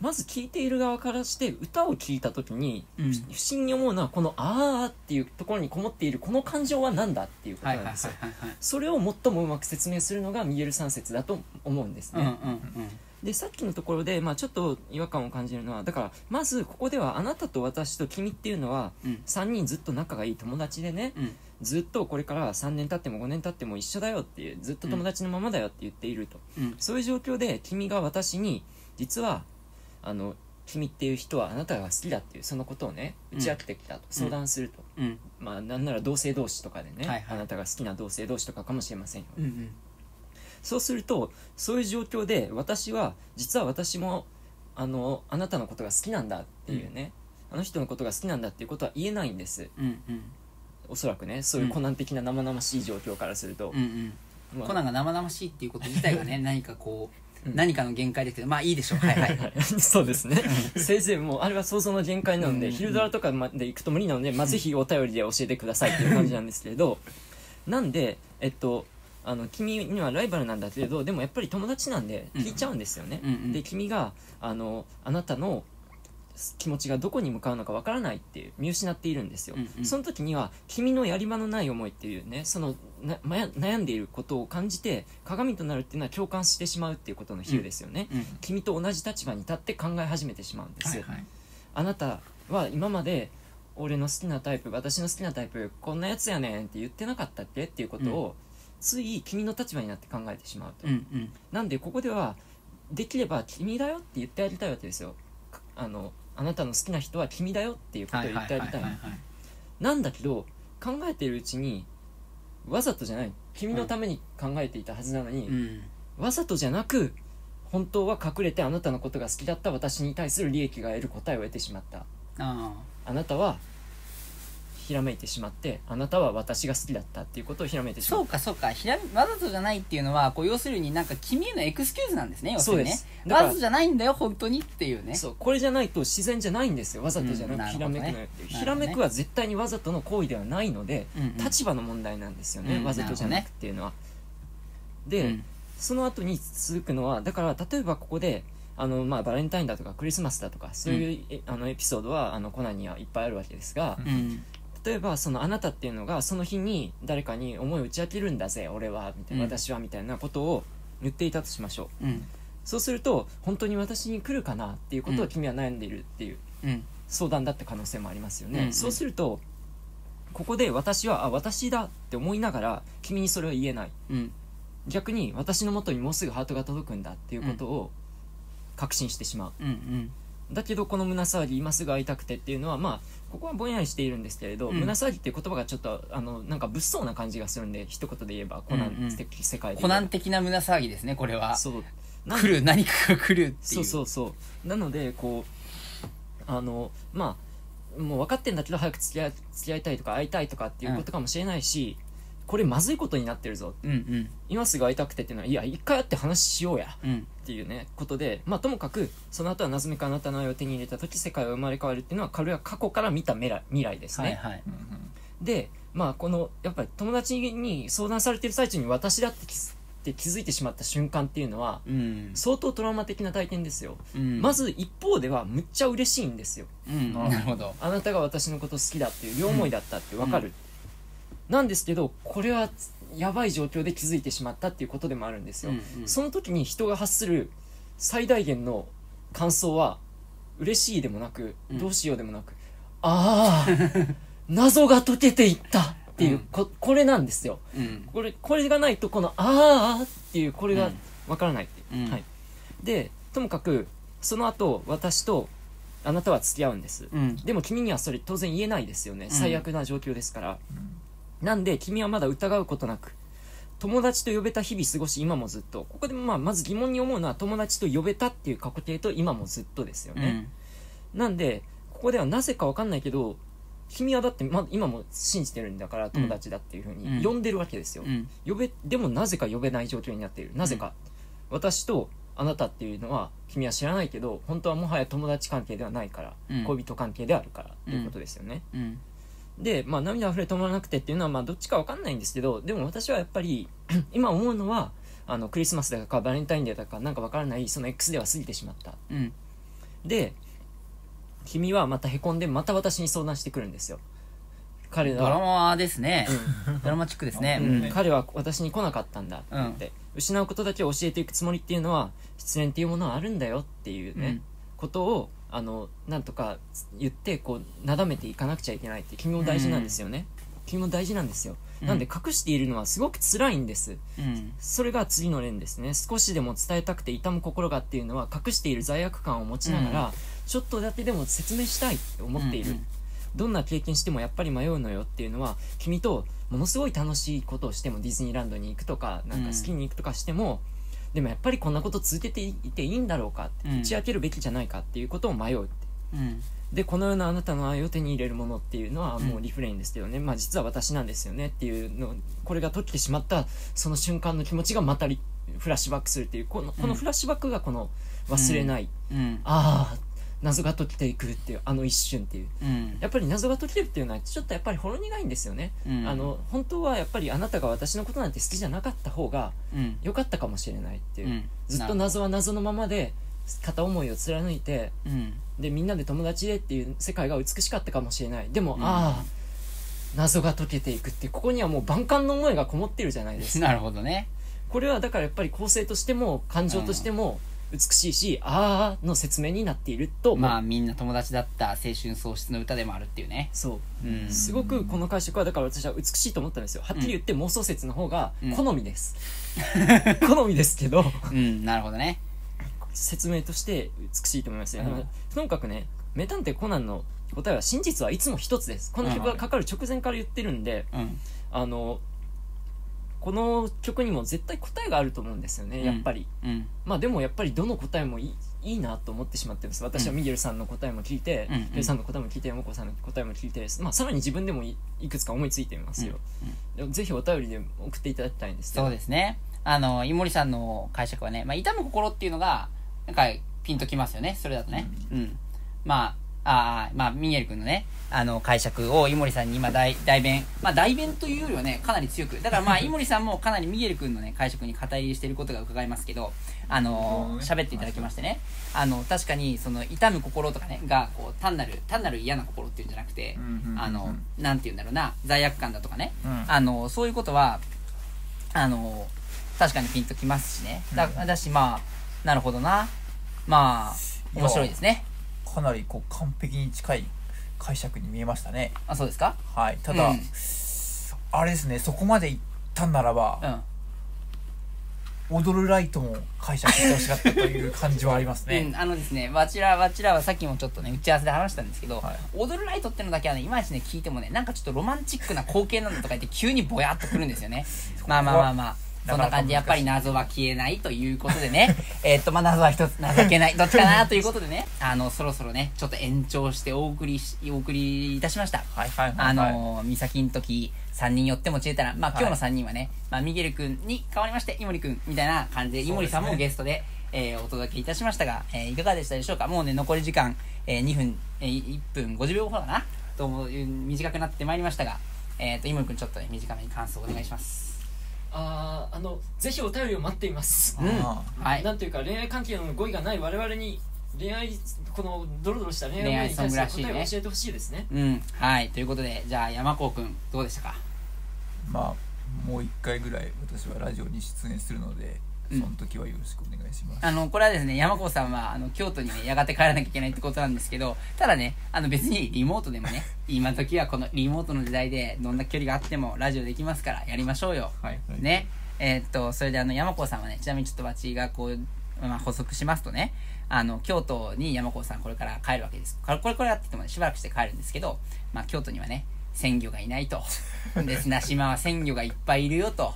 [SPEAKER 3] まず聴いている側からして歌を聴いた時に、
[SPEAKER 2] うん。
[SPEAKER 3] 不思議に思うのはこの「あー」っていうところにこもっているこの感情は何だっていうこと
[SPEAKER 2] はいはいはい
[SPEAKER 3] なんですよ、
[SPEAKER 2] はいはい。
[SPEAKER 3] それを最もうまく説明するのがミゲル三節だと思うんです
[SPEAKER 2] うんうん
[SPEAKER 3] ね、でさっきのところで、まあ、ちょっと違和感を感じるのはだからまずここではあなたと私と君っていうのは
[SPEAKER 2] うん。
[SPEAKER 3] 3人ずっと仲がいい友達でね
[SPEAKER 2] うん。
[SPEAKER 3] ずっとこれから3年経っても5年経っても一緒だよっていうずっと友達のままだよって言っていると、
[SPEAKER 2] うん。
[SPEAKER 3] そういう状況で君が私に実はあの君っていう人はあなたが好きだっていうそのことをね打ち明けてきたと、相談すると、
[SPEAKER 2] うん。
[SPEAKER 3] まあなんなら同性同士とかでね、
[SPEAKER 2] はいはい。
[SPEAKER 3] あなたが好きな同性同士とかかもしれませんよ、
[SPEAKER 2] うんうん
[SPEAKER 3] そうするとそういう状況で私は実は私もあのあなたのことが好きなんだっていうね、あの人のことが好きなんだっていうことは言えないんです。
[SPEAKER 2] うんうん。
[SPEAKER 3] おそらくねそういうコナン的な生々しい状況からすると、
[SPEAKER 2] うんうん
[SPEAKER 3] まあ。
[SPEAKER 2] コナンが生々しいっていうこと自体がね 何かこう、
[SPEAKER 3] うん。
[SPEAKER 2] 何かの限界ですけどまあいいでしょう。はいはい。
[SPEAKER 3] はい そうですね。せいぜいもうあれは想像の限界なので、
[SPEAKER 2] うん
[SPEAKER 3] 昼ドラとかまで行くと無理なので、まあ、ぜひお便りで教えてくださいっていう感じなんですけれど。なんでえっとあの君にはライバルなんだけれどでもやっぱり友達なんで聞いちゃうんですよね、
[SPEAKER 2] うんうん。
[SPEAKER 3] で君があのあなたの気持ちがどこに向かうのかわからないっていう見失っているんですよ、
[SPEAKER 2] うんうん。
[SPEAKER 3] その時には君のやり場のない思いっていうねそのなまや悩んでいることを感じて鏡となるっていうのは共感してしまうっていうことの比喩ですよね、
[SPEAKER 2] うん
[SPEAKER 3] 君と同じ立場に立って考え始めてしまうんです、
[SPEAKER 2] はいはい。
[SPEAKER 3] あなたは今まで俺の好きなタイプ私の好きなタイプこんなやつやねんって言ってなかったっけ？っていうことを、つい君の立場になって考えてしまうと、
[SPEAKER 2] うんうん。
[SPEAKER 3] なんでここではできれば君だよって言ってあげたいわけですよ。かあのあなたの好きな人は君だよっていうことを言ってあげたいなんだけど考えてるうちにわざとじゃない君のために考えていたはずなのに、
[SPEAKER 2] うん。
[SPEAKER 3] わざとじゃなく本当は隠れてあなたのことが好きだった私に対する利益が得る答えを得てしまった。
[SPEAKER 2] あ。
[SPEAKER 3] あなたはひらめいてしまってあなたは私が好きだったっていうことをひらめいてしま
[SPEAKER 2] そううかそうか。ひらわざとじゃないっていうのはこう要するになんか君へのエクスキューズなんですね要するにね。
[SPEAKER 3] そうですだから
[SPEAKER 2] わざとじゃないんだよ本当にっていうね。
[SPEAKER 3] そうこれじゃないと自然じゃないんですよ。わざとじゃなく
[SPEAKER 2] うん
[SPEAKER 3] ひらめくのよっていう、
[SPEAKER 2] なるほどね。
[SPEAKER 3] ひらめくは絶対にわざとの行為ではないので、
[SPEAKER 2] うんうん
[SPEAKER 3] 立場の問題なんですよね、
[SPEAKER 2] うん
[SPEAKER 3] わざとじゃなくっていうのは、で、
[SPEAKER 2] うん。
[SPEAKER 3] その後に続くのはだから例えばここであの、まあ、バレンタインだとかクリスマスだとかそういう、えあのエピソードはあのコナンにはいっぱいあるわけですが、
[SPEAKER 2] うん
[SPEAKER 3] 例えばそのあなたっていうのがその日に誰かに思いを打ち明けるんだぜ俺はみたいな、
[SPEAKER 2] うん。
[SPEAKER 3] 私はみたいなことを言っていたとしましょう。
[SPEAKER 2] うん。
[SPEAKER 3] そうすると本当に私に来るかなっていうことを君は悩んでいるっていう
[SPEAKER 2] うん。
[SPEAKER 3] 相談だって可能性もありますよね、
[SPEAKER 2] うん
[SPEAKER 3] そうするとここで私はあ私だって思いながら君にそれは言えない。
[SPEAKER 2] うん。
[SPEAKER 3] 逆に私の元にもうすぐハートが届くんだっていうことを確信してしまう、
[SPEAKER 2] うんうん
[SPEAKER 3] だけどこの胸騒ぎ今すぐ会いたくてっていうのはまあここはぼんやりしているんですけれど、
[SPEAKER 2] うん。
[SPEAKER 3] 胸騒ぎっていう言葉がちょっとあのなんか物騒な感じがするんで一言で言えばコナ
[SPEAKER 2] うんうん。
[SPEAKER 3] ン的世界で
[SPEAKER 2] コナン
[SPEAKER 3] 言えば
[SPEAKER 2] 的な胸騒ぎですねこれは。
[SPEAKER 3] そう。
[SPEAKER 2] 来る何かが来るっていう。
[SPEAKER 3] そうそうそう。なのでこうあのまあもう分かってんだけど早く付き合い付き合いたいとか会いたいとかっていうことかもしれないし、これまずいことになってるぞ。
[SPEAKER 2] うんうん。
[SPEAKER 3] 今すぐ会いたくてっていうのはいや一回会って話しようや。
[SPEAKER 2] うん
[SPEAKER 3] っていうねことでまあともかくその後は謎めくあなたの愛を手に入れた時世界は生まれ変わるっていうのは彼は過去から見た未来未来ですね、
[SPEAKER 2] はいはい。
[SPEAKER 1] うんうん。
[SPEAKER 3] でまあこのやっぱり友達に相談されてる最中に私だって気づって気づいてしまった瞬間っていうのは
[SPEAKER 2] うん。
[SPEAKER 3] 相当トラウマ的な体験ですよ、
[SPEAKER 2] うん。
[SPEAKER 3] まず一方ではむっちゃ嬉しいんですよ。
[SPEAKER 2] うん。なるほど。
[SPEAKER 3] あなたが私のこと好きだっていう両思いだったって分かる、なんですけどこれはやばい状況で気づいてしまったっていうことでもあるんですよ、
[SPEAKER 2] うんうん。
[SPEAKER 3] その時に人が発する最大限の感想は嬉しいでもなく
[SPEAKER 2] うん。
[SPEAKER 3] どうしようでもなく、ああ謎が解けていったっていう、
[SPEAKER 2] うん。
[SPEAKER 3] ここれなんですよ。
[SPEAKER 2] うん。
[SPEAKER 3] これこれがないとこの「ああ」っていうこれが
[SPEAKER 2] うん
[SPEAKER 3] わからないってはい、でともかくその後私とあなたは付き合うんです、
[SPEAKER 2] うん。
[SPEAKER 3] でも君にはそれ当然言えないですよね。
[SPEAKER 2] ん。
[SPEAKER 3] 最悪な状況ですから、なんで君はまだ疑うことなく友達と呼べた日々過ごし今もずっと。ここでまあまず疑問に思うのは友達と呼べたっていう過去形と今もずっとですよね、なんでここではなぜかわかんないけど君はだって、ま、今も信じてるんだから友達だっていうふう
[SPEAKER 2] うん。
[SPEAKER 3] に呼んでるわけですよ、
[SPEAKER 2] うん。
[SPEAKER 3] 呼べでもなぜか呼べない状況になっている。なぜか、私とあなたっていうのは君は知らないけど本当はもはや友達関係ではないから、
[SPEAKER 2] うん。
[SPEAKER 3] 恋人関係であるからということですよね、
[SPEAKER 2] うん
[SPEAKER 3] で、まあ、涙溢れ止まらなくてっていうのは、まあ、どっちかわかんないんですけどでも私はやっぱり 今思うのはあのクリスマスだかバレンタインデーだかなんかわからないその X では過ぎてしまった。
[SPEAKER 2] うん。
[SPEAKER 3] で君はまたへこんでまた私に相談してくるんですよ。彼
[SPEAKER 2] ドラ
[SPEAKER 3] は、
[SPEAKER 2] マですね。ドラマチックですね。
[SPEAKER 3] う
[SPEAKER 2] うん。ん
[SPEAKER 3] 彼は私に来なかったんだって。言って、失うことだけを教えていくつもりっていうのは失恋っていうものはあるんだよっていうね、
[SPEAKER 2] うん。
[SPEAKER 3] ことをあのなんとか言ってこうなだめていかなくちゃいけないって君も大事なんですよね、君も大事なんですよ、
[SPEAKER 2] うん。
[SPEAKER 3] なんで隠しているのはすごく辛いんです。
[SPEAKER 2] うん。
[SPEAKER 3] それが次の連ですね。少しでも伝えたくて痛む心がっていうのは隠している罪悪感を持ちながら、
[SPEAKER 2] うん。
[SPEAKER 3] ちょっとだけでも説明したいって思っている、
[SPEAKER 2] うんうん。
[SPEAKER 3] どんな経験してもやっぱり迷うのよっていうのは君とものすごい楽しいことをしてもディズニーランドに行くとかなんかスキーに行くとかしても、でもやっぱりこんなこと続けていていいんだろうかって
[SPEAKER 2] うん。
[SPEAKER 3] 打ち明けるべきじゃないかっていうことを迷うって
[SPEAKER 2] うん。
[SPEAKER 3] でこのようなあなたの愛を手に入れるものっていうのはもうリフレインですけどね、まあ実は私なんですよねっていうのこれが解けてしまったその瞬間の気持ちがまたリフラッシュバックするっていうこのこのフラッシュバックがこの忘れない、
[SPEAKER 2] うん。
[SPEAKER 3] ああ謎が解けていくっていうあの一瞬っていう。
[SPEAKER 2] うん。
[SPEAKER 3] やっぱり謎が解けるっていうのはちょっとやっぱりほろ苦いんですよね、
[SPEAKER 2] うん。
[SPEAKER 3] あの本当はやっぱりあなたが私のことなんて好きじゃなかった方が
[SPEAKER 2] うん。
[SPEAKER 3] 良かったかもしれないっていう、
[SPEAKER 2] うん。
[SPEAKER 3] ずっと謎は謎のままで片思いを貫いて
[SPEAKER 2] うん。
[SPEAKER 3] でみんなで友達でっていう世界が美しかったかもしれない。でも、
[SPEAKER 2] うん。
[SPEAKER 3] ああ謎が解けていくってここにはもう万感の思いがこもってるじゃないですか。
[SPEAKER 2] なるほどね。
[SPEAKER 3] これはだからやっぱり構成としても感情としても美しいし、ああの説明になっていると
[SPEAKER 2] まあみんな友達だった青春喪失の歌でもあるっていうね。
[SPEAKER 3] そう。
[SPEAKER 2] うん。
[SPEAKER 3] すごくこの解釈はだから私は美しいと思ったんですよ。はっきり言って妄想説の方が
[SPEAKER 2] うん。
[SPEAKER 3] 好みです、好みですけど。
[SPEAKER 2] うんなるほどね。
[SPEAKER 3] 説明として美しいと思いますよ、
[SPEAKER 2] うん。
[SPEAKER 3] とにかくね名探偵コナンの答えは真実はいつも一つです。この曲がかかる直前から言ってるんで、
[SPEAKER 2] うん。
[SPEAKER 3] あのこの曲にも絶対答えがあると思うんですよね、
[SPEAKER 2] うん。
[SPEAKER 3] やっぱり。
[SPEAKER 2] うん。
[SPEAKER 3] まあでもやっぱりどの答えもいいいいなと思ってしまってます。私はミゲルさんの答えも聞いて、
[SPEAKER 2] うん
[SPEAKER 3] ミゲルさんの答えも聞いて山子さんの答えも聞いて、まあ、さらに自分でもいいくつか思いついていますよ、でもぜひお便りで送っていただきたいんですけど
[SPEAKER 2] そうですね。あの井森さんの解釈はね、まあ、痛む心っていうのがなんかピンときますよねそれだとね。うん、まああーまあミゲル君のねあの解釈を井森さんに今代代弁まあ代弁というよりはねかなり強く。だからまあ 井森さんもかなりミゲル君のね解釈に肩入りしていることが伺えますけどあの喋っていただきましてね。あの確かにその痛む心とかねがこう単なる単なる嫌な心っていうんじゃなくて、あのなんて言うんだろうな罪悪感だとかね、
[SPEAKER 1] うん。
[SPEAKER 2] あのそういうことはあの確かにピンときますしね。だだしまあなるほどな。まあ面白いですね
[SPEAKER 1] かなりこう完璧に近い解釈に見えましたね。
[SPEAKER 2] あそうですか？
[SPEAKER 1] はい。ただ、
[SPEAKER 2] うん。
[SPEAKER 1] あれですねそこまで言ったんならば
[SPEAKER 2] うん
[SPEAKER 1] 踊るライトも解釈してほしかったという感じはありますね、
[SPEAKER 2] うん、あのですね、わちら、わちらはさっきもちょっとね、打ち合わせで話したんですけど、
[SPEAKER 1] はい。
[SPEAKER 2] 踊るライトってのだけはね、いまいちね、聞いてもね、なんかちょっとロマンチックな光景なんだとか言って、急にぼやっとくるんですよね。まあまあまあまあ。そんな感じで、やっぱり謎は消えないということでね、えーっと、まあ謎は一つ、情けない、どっちかなということでね、あの、そろそろね、ちょっと延長してお送りし、お送りいたしました。
[SPEAKER 1] はいはいはい、はい、
[SPEAKER 2] あのー、美咲の時、3人寄っても知れたら、まあ今日の3人はね、まあミゲル君に代わりまして、井森君みたいな感じで、井森さんもゲストで、えーお届けいたしましたが、えーいかがでしたでしょうか？もうね、残り時間、えー2分、えー1分50秒ほどかな？と短くなってまいりましたが、えっ、と、井森君ちょっとね、短めに感想お願いします。
[SPEAKER 3] あああのぜひお便りを待っています
[SPEAKER 2] うん。
[SPEAKER 1] あ
[SPEAKER 2] はい。
[SPEAKER 3] なんていうか恋愛関係の語彙がない我々に恋愛このドロドロした恋愛に対する答えを教えてほしいですね
[SPEAKER 2] うん。はい。ということで、じゃあ山子君、どうでしたか？
[SPEAKER 1] まあもう一回ぐらい私はラジオに出演するので、
[SPEAKER 2] うん
[SPEAKER 1] その時はよろしくお願いします
[SPEAKER 2] あの、これはですね、山子さんは、あの、京都にね、やがて帰らなきゃいけないってことなんですけど、ただね、あの、別にリモートでもね、今時はこのリモートの時代で、どんな距離があってもラジオできますから、やりましょうよ。
[SPEAKER 1] はいはい
[SPEAKER 2] ね。えーっと、それであの、山子さんはね、ちなみにちょっと私がこう、まあ、補足しますとね、あの、京都に山子さんこれから帰るわけです。これ、これ、これやっててもね、しばらくして帰るんですけど、まあ、京都にはね、鮮魚がいないと。で、砂島は鮮魚がいっぱいいるよと。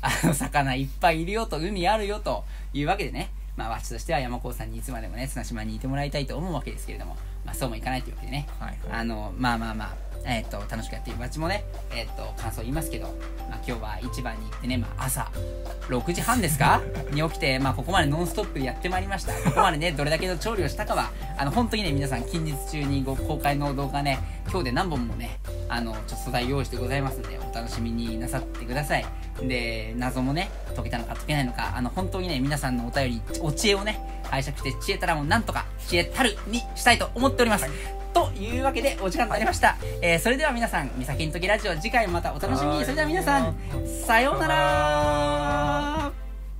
[SPEAKER 2] あの、魚いっぱいいるよと、海あるよというわけでね、まあ、私としては山子さんにいつまでもね、砂島にいてもらいたいと思うわけですけれども、まあ、そうもいかないというわけでね、
[SPEAKER 1] はいはい。
[SPEAKER 2] あの、まあまあまあ、えっ、と、楽しくやっているバチもね、えっ、と、感想言いますけど、まあ今日は市場に行ってね、まあ朝、6時半ですか？に起きて、まあここまでノンストップでやってまいりました。ここまでね、どれだけの調理をしたかは、あの、本当にね、皆さん近日中にご公開の動画ね、今日で何本もね、あの、ちょっと素材用意してございますので、お楽しみになさってください。で、謎もね、解けたのか解けないのか、あの、本当にね、皆さんのお便り、お知恵をね、拝借して、知恵たらもなんとか、知恵たるにしたいと思っております。というわけでお時間となりました、えーそれでは皆さん「みさきんときラジオ」次回もまたお楽しみに。それでは皆さんさようなら